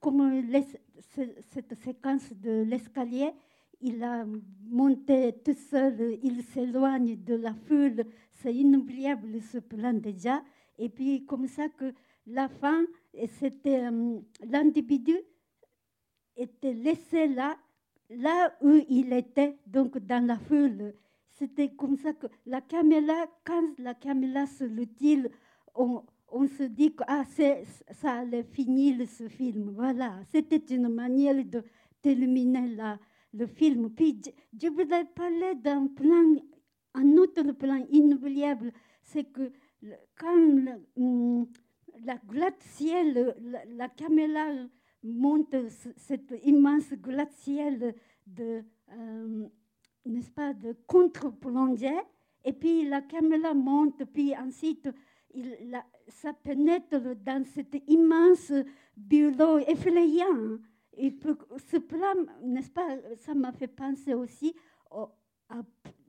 comme cette séquence de l'escalier, il a monté tout seul, il s'éloigne de la foule, c'est inoubliable ce plan déjà. Et puis comme ça que la fin, c'était euh, l'individu était laissé là, là où il était, donc dans la foule. C'était comme ça que la caméra, quand la caméra se retire, on, on se dit que ah, ça allait finir ce film. Voilà, c'était une manière de terminer la, le film. Puis je, voudrais parler d'un plan, un autre plan inoubliable, c'est que quand hum, la la, la, caméra monte cette immense glacière de, euh, n'est-ce pas, de contre-plongée, et puis la caméra monte, puis ensuite il, ça pénètre dans cet immense bureau effrayant. Et ce plan, n'est-ce pas, ça m'a fait penser aussi au,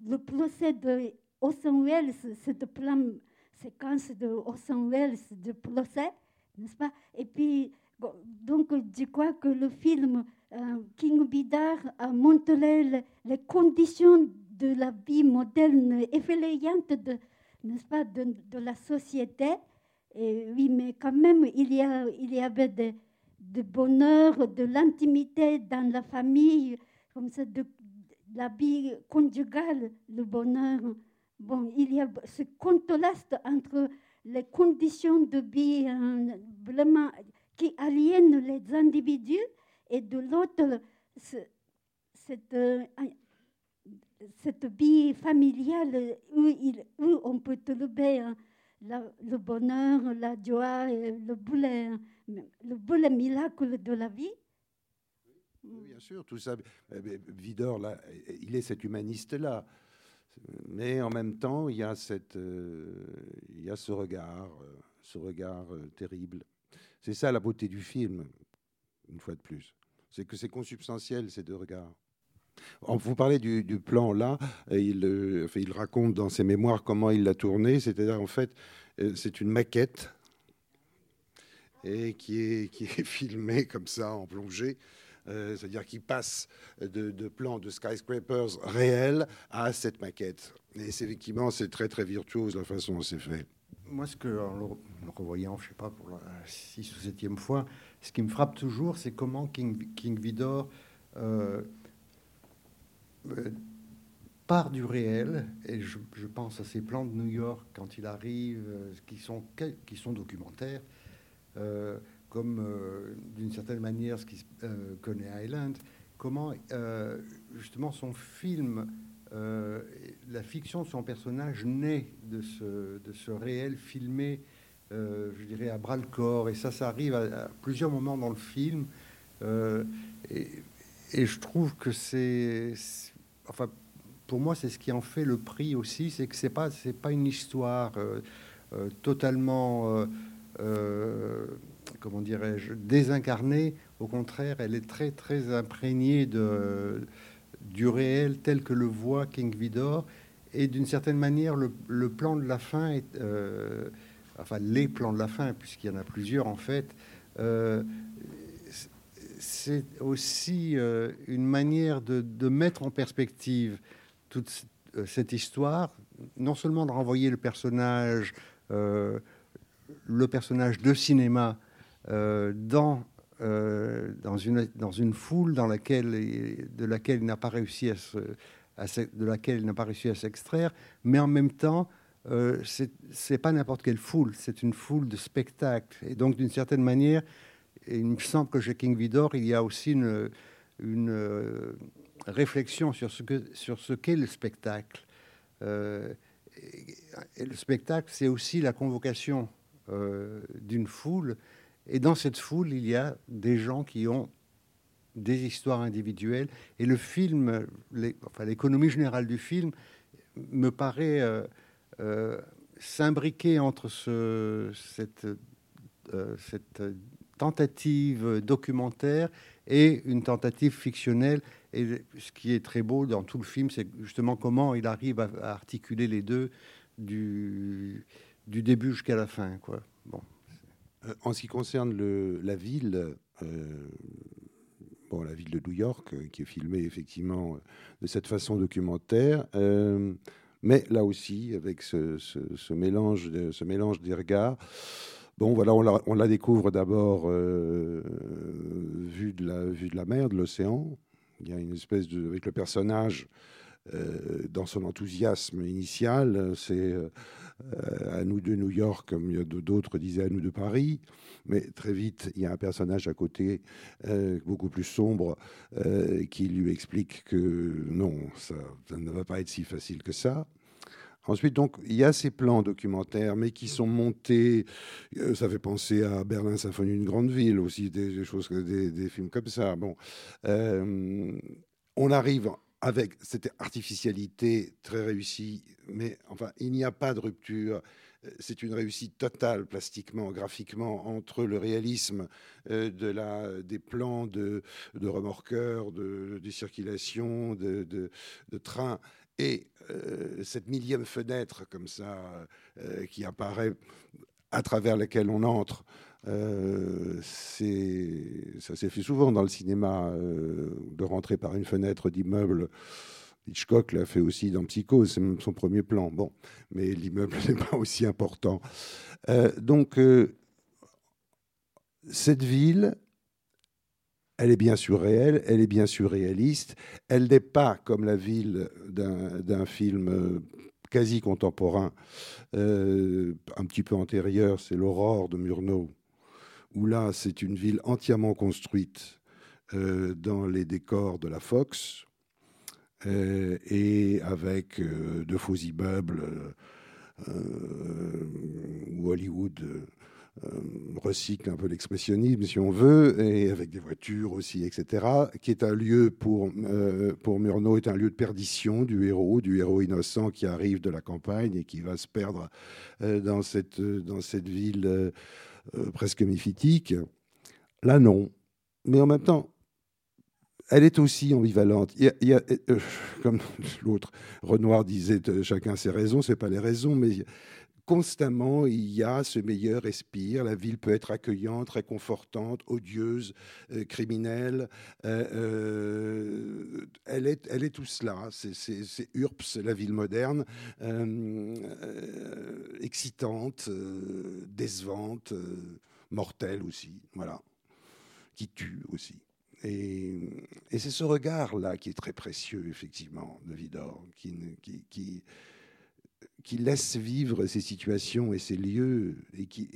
le procès de Orson Welles, ce plan séquence de Orson Welles de procès, n'est-ce pas Et puis, donc, je crois que le film euh, King Bidar a montré les, conditions de la vie moderne effrayante, de, n'est-ce pas, de, la société. Et oui, mais quand même, il y, a, il y avait de, de bonheur, de l'intimité dans la famille, comme ça, de, la vie conjugale, le bonheur bon, il y a ce contraste entre les conditions de vie hein, vraiment qui aliènent les individus et de l'autre, cette, euh, cette vie familiale où, où on peut trouver hein, le bonheur, la joie, le boulet, le boulet miracle de la vie. Bien sûr, tout ça. Eh Vidor, là, il est cet humaniste-là. Mais en même temps, il y a, cette, euh, il y a ce regard, euh, ce regard euh, terrible. C'est ça la beauté du film, une fois de plus. C'est que c'est consubstantiel, ces deux regards. Vous parlez du, plan là, il, il, raconte dans ses mémoires comment il l'a tourné, c'est-à-dire en fait, c'est une maquette et qui est, qui filmée comme ça en plongée euh, c'est-à-dire qu'il passe de, plans de skyscrapers réels à cette maquette. Et c'est effectivement, c'est très très virtuose la façon dont c'est fait. Moi, ce que, en le, revoyant, je sais pas, pour la six ou septième fois, ce qui me frappe toujours, c'est comment King, Vidor euh, euh, part du réel, et je, pense à ces plans de New York quand il arrive, qui, sont, qui sont documentaires, comme euh, d'une certaine manière ce qui euh, connaît Island, comment euh, justement son film, euh, la fiction de son personnage naît de ce, de ce réel filmé, euh, je dirais, à bras le corps. Et ça, ça arrive à, plusieurs moments dans le film. Euh, et, je trouve que c'est, enfin, pour moi, c'est ce qui en fait le prix aussi, c'est que c'est pas, c'est pas une histoire totalement, comment dirais-je, désincarnée. Au contraire, elle est très, très imprégnée de, du réel tel que le voit King Vidor. Et d'une certaine manière, le, plan de la fin est, euh, enfin, les plans de la fin, puisqu'il y en a plusieurs en fait, euh, c'est aussi euh, une manière de, de mettre en perspective toute cette histoire, non seulement de renvoyer le personnage, le personnage de cinéma dans, euh, dans, une, dans une foule dans laquelle, de laquelle il n'a pas réussi à de laquelle il n'a pas réussi à s'extraire, mais en même temps, euh, c'est pas n'importe quelle foule, c'est une foule de spectacles. Et donc, d'une certaine manière, il me semble que chez King Vidor, il y a aussi une, une euh, réflexion sur ce que sur qu'est le spectacle. Euh, et, le spectacle, c'est aussi la convocation d'une foule. Et dans cette foule, il y a des gens qui ont des histoires individuelles. Et le film, l'économie générale du film me paraît euh, euh, s'imbriquer entre euh, cette tentative documentaire et une tentative fictionnelle. Et ce qui est très beau dans tout le film, c'est justement comment il arrive à, à articuler les deux du, du début jusqu'à la fin. Quoi. Bon. Euh, En ce qui concerne la ville, euh, bon, la ville de New York, euh, qui est filmée effectivement de cette façon documentaire, mais là aussi avec ce, mélange, ce mélange des regards. Bon, voilà, on la, on la découvre d'abord vue de la vue de la mer, de l'océan. Il y a une espèce de avec le personnage dans son enthousiasme initial, c'est à nous de New York, comme d'autres disaient à nous de Paris. Mais très vite, il y a un personnage à côté, euh, beaucoup plus sombre, euh, qui lui explique que non, ça, ne va pas être si facile que ça. Ensuite, donc, il y a ces plans documentaires, mais qui sont montés. euh, ça fait penser à Berlin Symphonie d'une grande ville aussi, des, choses, des, films comme ça. Bon, Euh, on arrive avec cette artificialité très réussie, mais enfin, il n'y a pas de rupture. Euh, C'est une réussite totale, plastiquement, graphiquement, entre le réalisme euh, des plans de, remorqueurs, de, de circulation, de, trains, et euh, cette millième fenêtre comme ça qui apparaît à travers laquelle on entre. Euh, ça s'est fait souvent dans le cinéma euh, de rentrer par une fenêtre d'immeuble. Hitchcock l'a fait aussi dans Psychose, c'est même son premier plan. Bon, mais l'immeuble n'est pas aussi important. Euh, donc, euh, cette ville, elle est bien sûr réelle, elle est bien sûr réaliste. Elle n'est pas comme la ville d'un film quasi contemporain, un petit peu antérieur, c'est l'Aurore de Murnau, où là, c'est une ville entièrement construite euh, dans les décors de la Fox euh, et avec euh, de faux immeubles où Hollywood recycle un peu l'expressionnisme, si on veut, et avec des voitures aussi, etc., qui est un lieu pour, pour Murnau, est un lieu de perdition du héros, du héros innocent qui arrive de la campagne et qui va se perdre dans, cette, dans cette ville euh, presque méphitique. Là, non. Mais en même temps, elle est aussi ambivalente. Euh, comme l'autre, Renoir disait, euh, chacun ses raisons, c'est pas les raisons, mais constamment, il y a ce meilleur respire. La ville peut être accueillante, réconfortante, odieuse, euh, criminelle. Euh, euh, elle, est, elle est tout cela. C'est- URPS, la ville moderne, excitante, décevante, mortelle aussi. Voilà. Qui tue aussi. Et, et c'est ce regard-là qui est très précieux, effectivement, de Vidor, qui, qui laissent vivre ces situations et ces lieux et qui,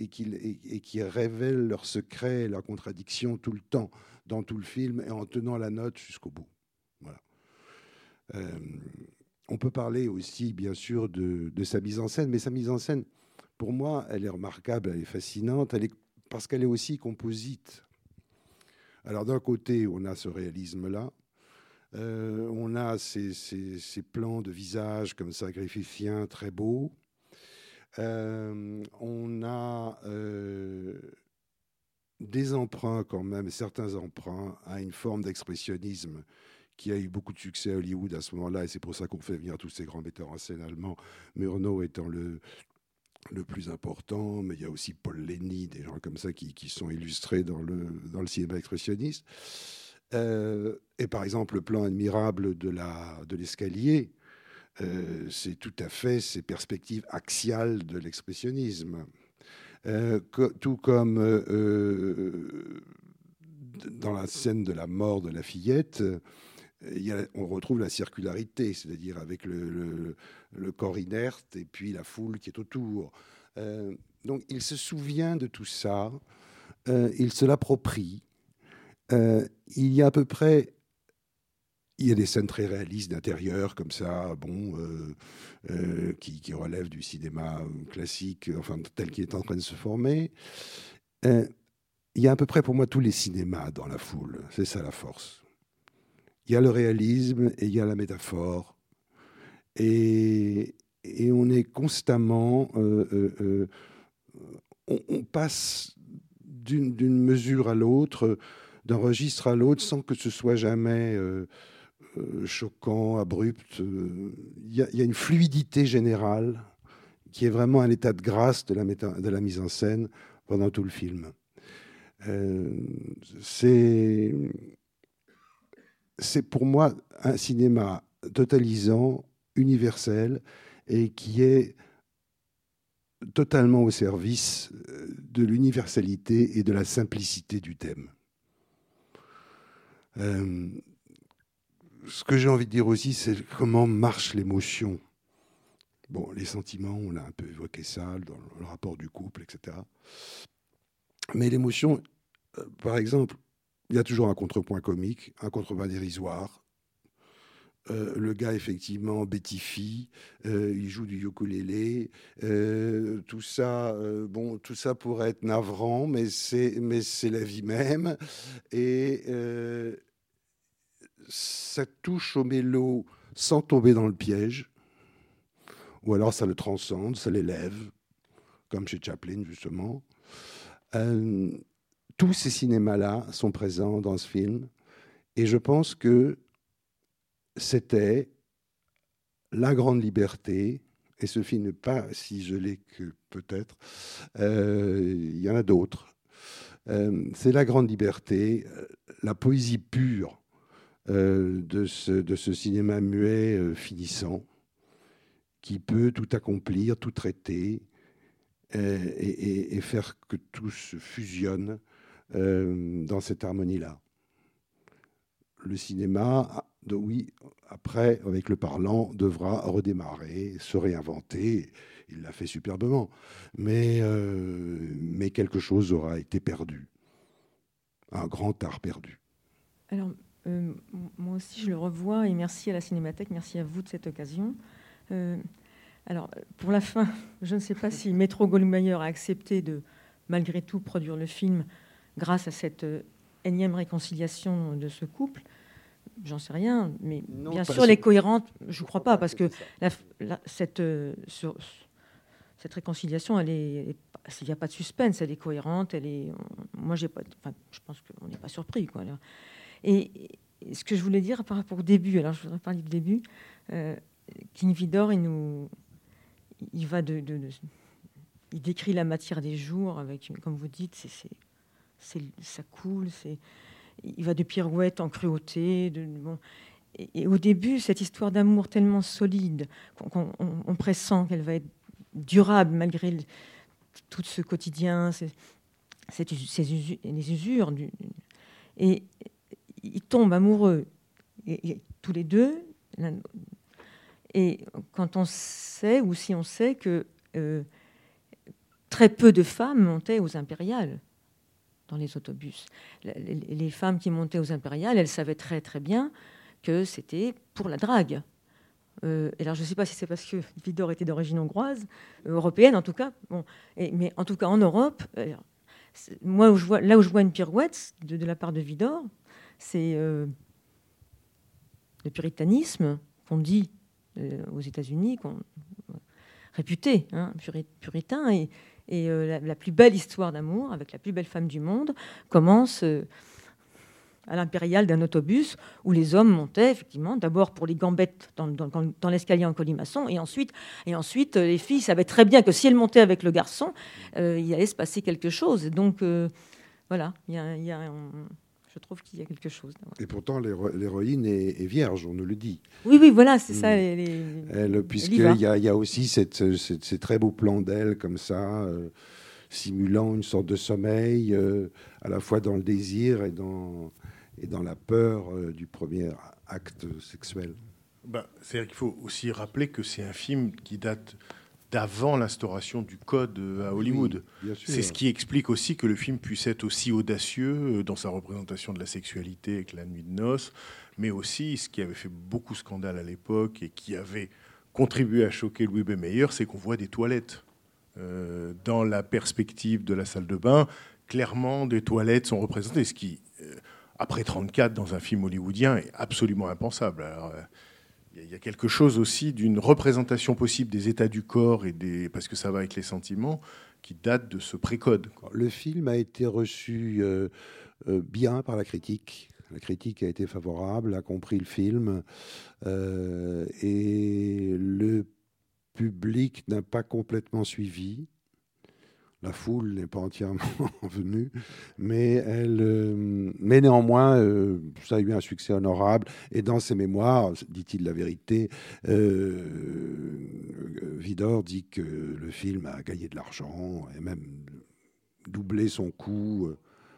et révèlent leurs secrets, leurs contradictions tout le temps dans tout le film et en tenant la note jusqu'au bout. Voilà. Euh, on peut parler aussi, bien sûr, de, sa mise en scène, mais sa mise en scène, pour moi, elle est remarquable, elle est fascinante, parce qu'elle est aussi composite. Alors d'un côté, on a ce réalisme-là, euh, on a ces, plans de visage comme ça, très beaux. Euh, on a euh, des emprunts quand même, certains emprunts à une forme d'expressionnisme qui a eu beaucoup de succès à Hollywood à ce moment-là, et c'est pour ça qu'on fait venir tous ces grands metteurs en scène allemands, Murnau étant le, le plus important, mais il y a aussi Paul Lenny, des gens comme ça qui, sont illustrés dans le, dans le cinéma expressionniste. Euh, et par exemple, le plan admirable de l'escalier, euh, c'est tout à fait ces perspectives axiales de l'expressionnisme. Euh, tout comme dans la scène de la mort de la fillette, on retrouve la circularité, c'est-à-dire avec le, corps inerte et puis la foule qui est autour. donc il se souvient de tout ça, il se l'approprie, euh, il y a à peu près il y a des scènes très réalistes d'intérieur, comme ça, bon, euh, euh, qui, relèvent du cinéma classique, enfin, tel qu'il est en train de se former. il y a à peu près pour moi tous les cinémas dans la foule. C'est ça la force. Il y a le réalisme et il y a la métaphore. Et, on est constamment. on, on, passe d'une mesure à l'autre d'un registre à l'autre sans que ce soit jamais euh, euh, choquant, abrupt. Euh, il y, a une fluidité générale qui est vraiment un état de grâce de la, mise en scène pendant tout le film. c'est pour moi un cinéma totalisant, universel, et qui est totalement au service de l'universalité et de la simplicité du thème. Euh, ce que j'ai envie de dire aussi, c'est comment marche l'émotion. Bon, les sentiments, on a un peu évoqué ça dans le rapport du couple, etc. Mais l'émotion, euh, par exemple, il y a toujours un contrepoint comique, un contrepoint dérisoire. Euh, le gars, effectivement, bétifie, il joue du ukulélé, tout ça, bon, tout ça pourrait être navrant, mais c'est, mais c'est la vie même. Et ça touche au mélo sans tomber dans le piège, ou alors ça le transcende, ça l'élève, comme chez Chaplin, justement. tous ces cinémas-là sont présents dans ce film, et je pense que c'était la grande liberté, et ce film n'est pas si gelé que peut-être, euh, il y en a d'autres. Euh, c'est la grande liberté, euh, la poésie pure de ce, de, ce, cinéma muet finissant, qui peut tout accomplir, tout traiter, et, et, faire que tout se fusionne dans cette harmonie-là. Le cinéma oui, après, avec le parlant, devra redémarrer, se réinventer. Il l'a fait superbement. Mais, euh, quelque chose aura été perdu. Un grand art perdu. Alors, euh, moi aussi, je le revois et merci à la Cinémathèque, merci à vous de cette occasion. Euh, alors, pour la fin, je ne sais pas si Metro Goldwyn a accepté de, malgré tout, produire le film grâce à cette énième réconciliation de ce couple j'en sais rien, mais bien sûr, les cohérentes, je ne crois pas, parce que cette, euh, cette réconciliation, elle est, il n'y a pas de suspense, elle est cohérente, elle est, moi, j'ai pas, enfin, je pense qu'on n'est pas surpris, quoi. Et, ce que je voulais dire par rapport au début, alors je voudrais parler du début, euh, King Vidor, il nous, il va de, il décrit la matière des jours avec, comme vous dites, c'est, ça coule, c'est il va de pirouette en cruauté. Et, au début, cette histoire d'amour tellement solide qu'on pressent qu'elle va être durable malgré tout ce quotidien, ces, les usures. Du, et ils tombent amoureux, et, tous les deux. Et quand on sait, ou si on sait que euh, très peu de femmes montaient aux impériales dans les autobus. Les, femmes qui montaient aux impériales, elles savaient très très bien que c'était pour la drague. Euh, alors je ne sais pas si c'est parce que Vidor était d'origine hongroise, euh, européenne en tout cas. Bon, et, mais en tout cas en Europe, moi où je vois, là où je vois une pirouette de, la part de Vidor, c'est euh, le puritanisme qu'on dit aux États-Unis, qu'on réputé hein, puri- puritain, et, et euh, la, plus belle histoire d'amour avec la plus belle femme du monde commence. euh, à l'impériale d'un autobus où les hommes montaient effectivement d'abord pour les gambettes dans, l'escalier en colimaçon et ensuite, et ensuite euh, les filles savaient très bien que si elles montaient avec le garçon, il allait se passer quelque chose. Et donc voilà, il y a, je trouve qu'il y a quelque chose. Et pourtant, l'héro- l'héroïne est, est vierge, on nous le dit. Oui, oui, voilà, c'est ça. Mm. les- les- Elle, elle puisqu'il y a- aussi cette, cette- ces très beaux plans d'elle comme ça, euh, simulant une sorte de sommeil, euh, à la fois dans le désir et dans, et dans la peur euh, du premier acte sexuel. Ben, C'est-à-dire qu'il faut aussi rappeler que c'est un film qui date d'avant l'instauration du code euh, à Hollywood. Oui, c'est ce qui explique aussi que le film puisse être aussi audacieux euh, dans sa représentation de la sexualité avec La Nuit de Noces, mais aussi ce qui avait fait beaucoup scandale à l'époque et qui avait contribué à choquer Louis B. Mayer, c'est qu'on voit des toilettes. Euh, dans la perspective de la salle de bain, clairement, des toilettes sont représentées, ce qui, euh, après 34, dans un film hollywoodien, est absolument impensable. Alors, euh, il y a- quelque chose aussi d'une représentation possible des états du corps et des parce que ça va avec les sentiments qui date de ce précode. Le film a été reçu euh, euh, bien par la critique. La critique a été favorable, a compris le film, euh, et le public n'a pas complètement suivi. La foule n'est pas entièrement venue, mais, elle, euh, mais néanmoins, euh, ça a eu un succès honorable. Et dans ses mémoires, dit-il la vérité, euh, Vidor dit que le film a gagné de l'argent et même doublé son coût,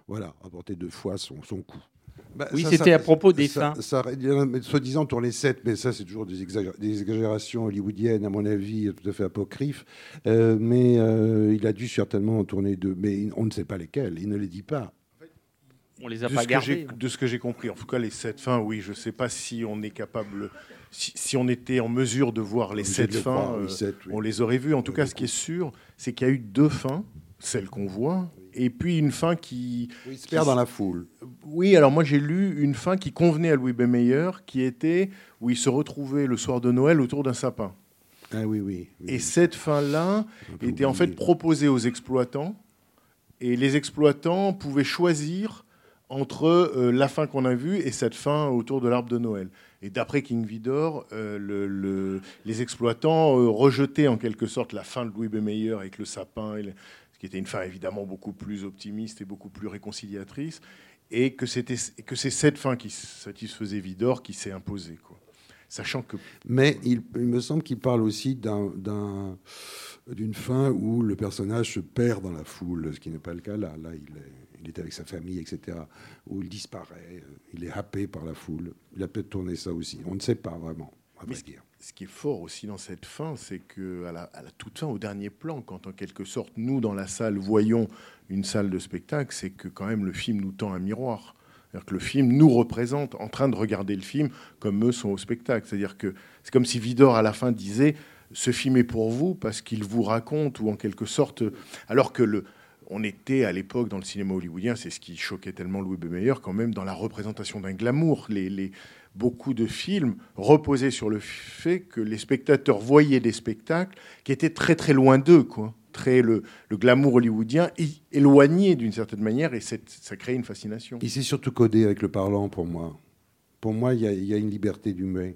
voilà, apporté deux fois son coût. Bah, Oui, c'était à propos des ça- fins. Ça, il y en a, mais soi-disant tourné 7, mais ça c'est toujours des, exagé- des exagérations hollywoodiennes, à mon avis, tout à fait apocryphes. Euh, mais euh, il a dû certainement en tourner deux, mais on ne sait pas lesquels, il ne les dit pas. On les a de pas gardés. De ce que j'ai compris, en tout cas les sept fins, oui, je ne sais pas si on est capable, si, si on était en mesure de voir les sept fins, euh, oui. on les aurait vues. En tout cas, ce qui est sûr, c'est qu'il y a eu deux fins, celle qu'on voit, et puis une fin qui... Il se perd dans la foule. Oui, alors moi j'ai lu une fin qui convenait à Louis B. Mayer, qui était où il se retrouvait le soir de Noël autour d'un sapin. Ah oui, oui. Et cette fin-là était en fait proposée aux exploitants, et les exploitants pouvaient choisir entre euh, la fin qu'on a vue et cette fin autour de l'arbre de Noël. Et d'après King Vidor, euh, le- le- les exploitants euh, rejetaient en quelque sorte la fin de Louis B. Mayer avec le sapin, et le- qui était une fin évidemment beaucoup plus optimiste et beaucoup plus réconciliatrice, et que, c'était, que c'est cette fin qui satisfaisait Vidor qui s'est imposée. Quoi. Sachant que Mais il, il me semble qu'il parle aussi d'un- d'un- d'une fin où le personnage se perd dans la foule, ce qui n'est pas le cas là. Là, il est, il est avec sa famille, etc. Où il disparaît, il est happé par la foule. Il a peut-être tourné ça aussi. On ne sait pas vraiment, à vrai dire. Ce qui est fort aussi dans cette fin, c'est que à la, toute fin, au dernier plan, quand en quelque sorte nous dans la salle voyons une salle de spectacle, c'est que quand même le film nous tend un miroir. C'est-à-dire que le film nous représente en train de regarder le film comme eux sont au spectacle. C'est-à-dire que c'est comme si Vidor à la fin disait ce film est pour vous parce qu'il vous raconte ou en quelque sorte, alors que on était à l'époque dans le cinéma hollywoodien, c'est ce qui choquait tellement Louis B. Mayer, quand même dans la représentation d'un glamour. Beaucoup de films reposaient sur le fait que les spectateurs voyaient des spectacles qui étaient très très loin d'eux, quoi. Très le, glamour hollywoodien éloigné d'une certaine manière, et ça crée une fascination. Il s'est surtout codé avec le parlant pour moi. Pour moi, il y a, une liberté d'humain.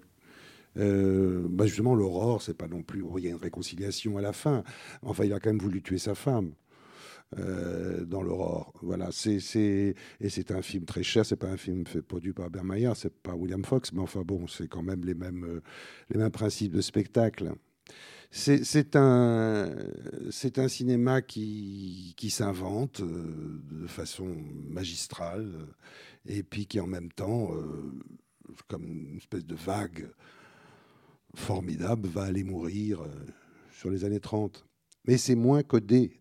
Euh, bah justement, l'aurore, c'est pas non plus. Il y a une réconciliation à la fin. Enfin, il a quand même voulu tuer sa femme euh, dans l'aurore. Voilà, c'est et c'est un film très cher. C'est pas un film fait produit par Bermayer, c'est pas William Fox, mais enfin bon, c'est quand même les mêmes euh, les mêmes principes de spectacle. C'est un, un cinéma qui, qui s'invente euh, de façon magistrale et puis qui en même temps, comme une espèce de vague, formidable va aller mourir sur les années 30. Mais c'est moins codé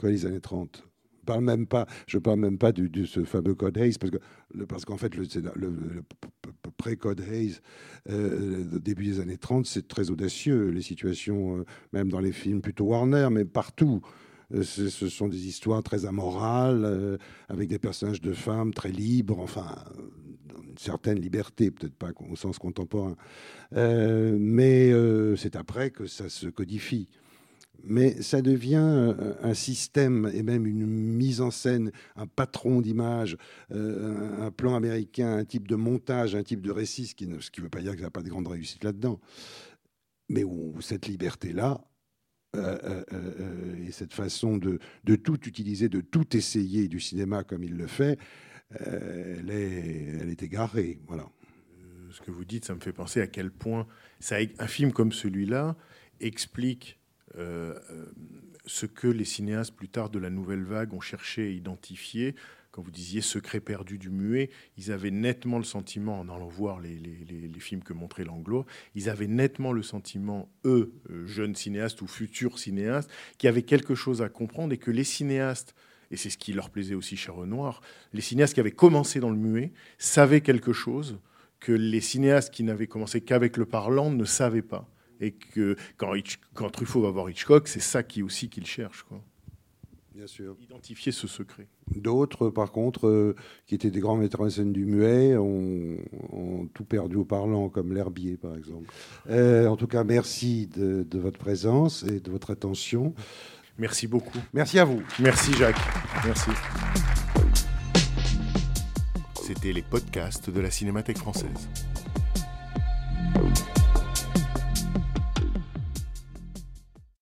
que les années 30. Je parle même je parle même pas de, ce fameux code Hayes, parce que parce qu'en fait le, pré-code Hayes, euh, début des années 30, c'est très audacieux. Les situations, euh, même dans les films plutôt Warner, mais partout, euh, ce, sont des histoires très amorales, avec des personnages de femmes très libres, enfin, une certaine liberté, peut-être pas au sens contemporain. Mais c'est après que ça se codifie mais ça devient un système et même une mise en scène, un patron d'image, euh, un plan américain, un type de montage, un type de récit, ce qui ne veut pas dire qu'il n'y a pas de grande réussite là-dedans, mais où, cette liberté-là euh, euh, et cette façon de, tout utiliser, de tout essayer du cinéma comme il le fait, elle, est, elle est égarée. Voilà. Ce que vous dites, ça me fait penser à quel point ça, un film comme celui-là explique ce que les cinéastes plus tard de la nouvelle vague ont cherché à identifier. Quand vous disiez secret perdu du muet, ils avaient nettement le sentiment, en allant voir les, films que montrait Langlois, ils avaient nettement le sentiment, eux, euh, jeunes cinéastes ou futurs cinéastes, qui avaient quelque chose à comprendre et que les cinéastes et c'est ce qui leur plaisait aussi chez Renoir, les cinéastes qui avaient commencé dans le muet savaient quelque chose que les cinéastes qui n'avaient commencé qu'avec le parlant ne savaient pas. Et que quand, Hitch, quand Truffaut va voir Hitchcock, c'est ça qui aussi qu'il cherche. Quoi. Bien sûr. Identifier ce secret. D'autres, par contre, euh, qui étaient des grands metteurs en scène du muet, ont, ont tout perdu au parlant, comme L'Herbier, par exemple. Euh, en tout cas, merci de, de, votre présence et de votre attention. Merci beaucoup. Merci à vous. Merci, Jacques. Merci. C'était les podcasts de la Cinémathèque française.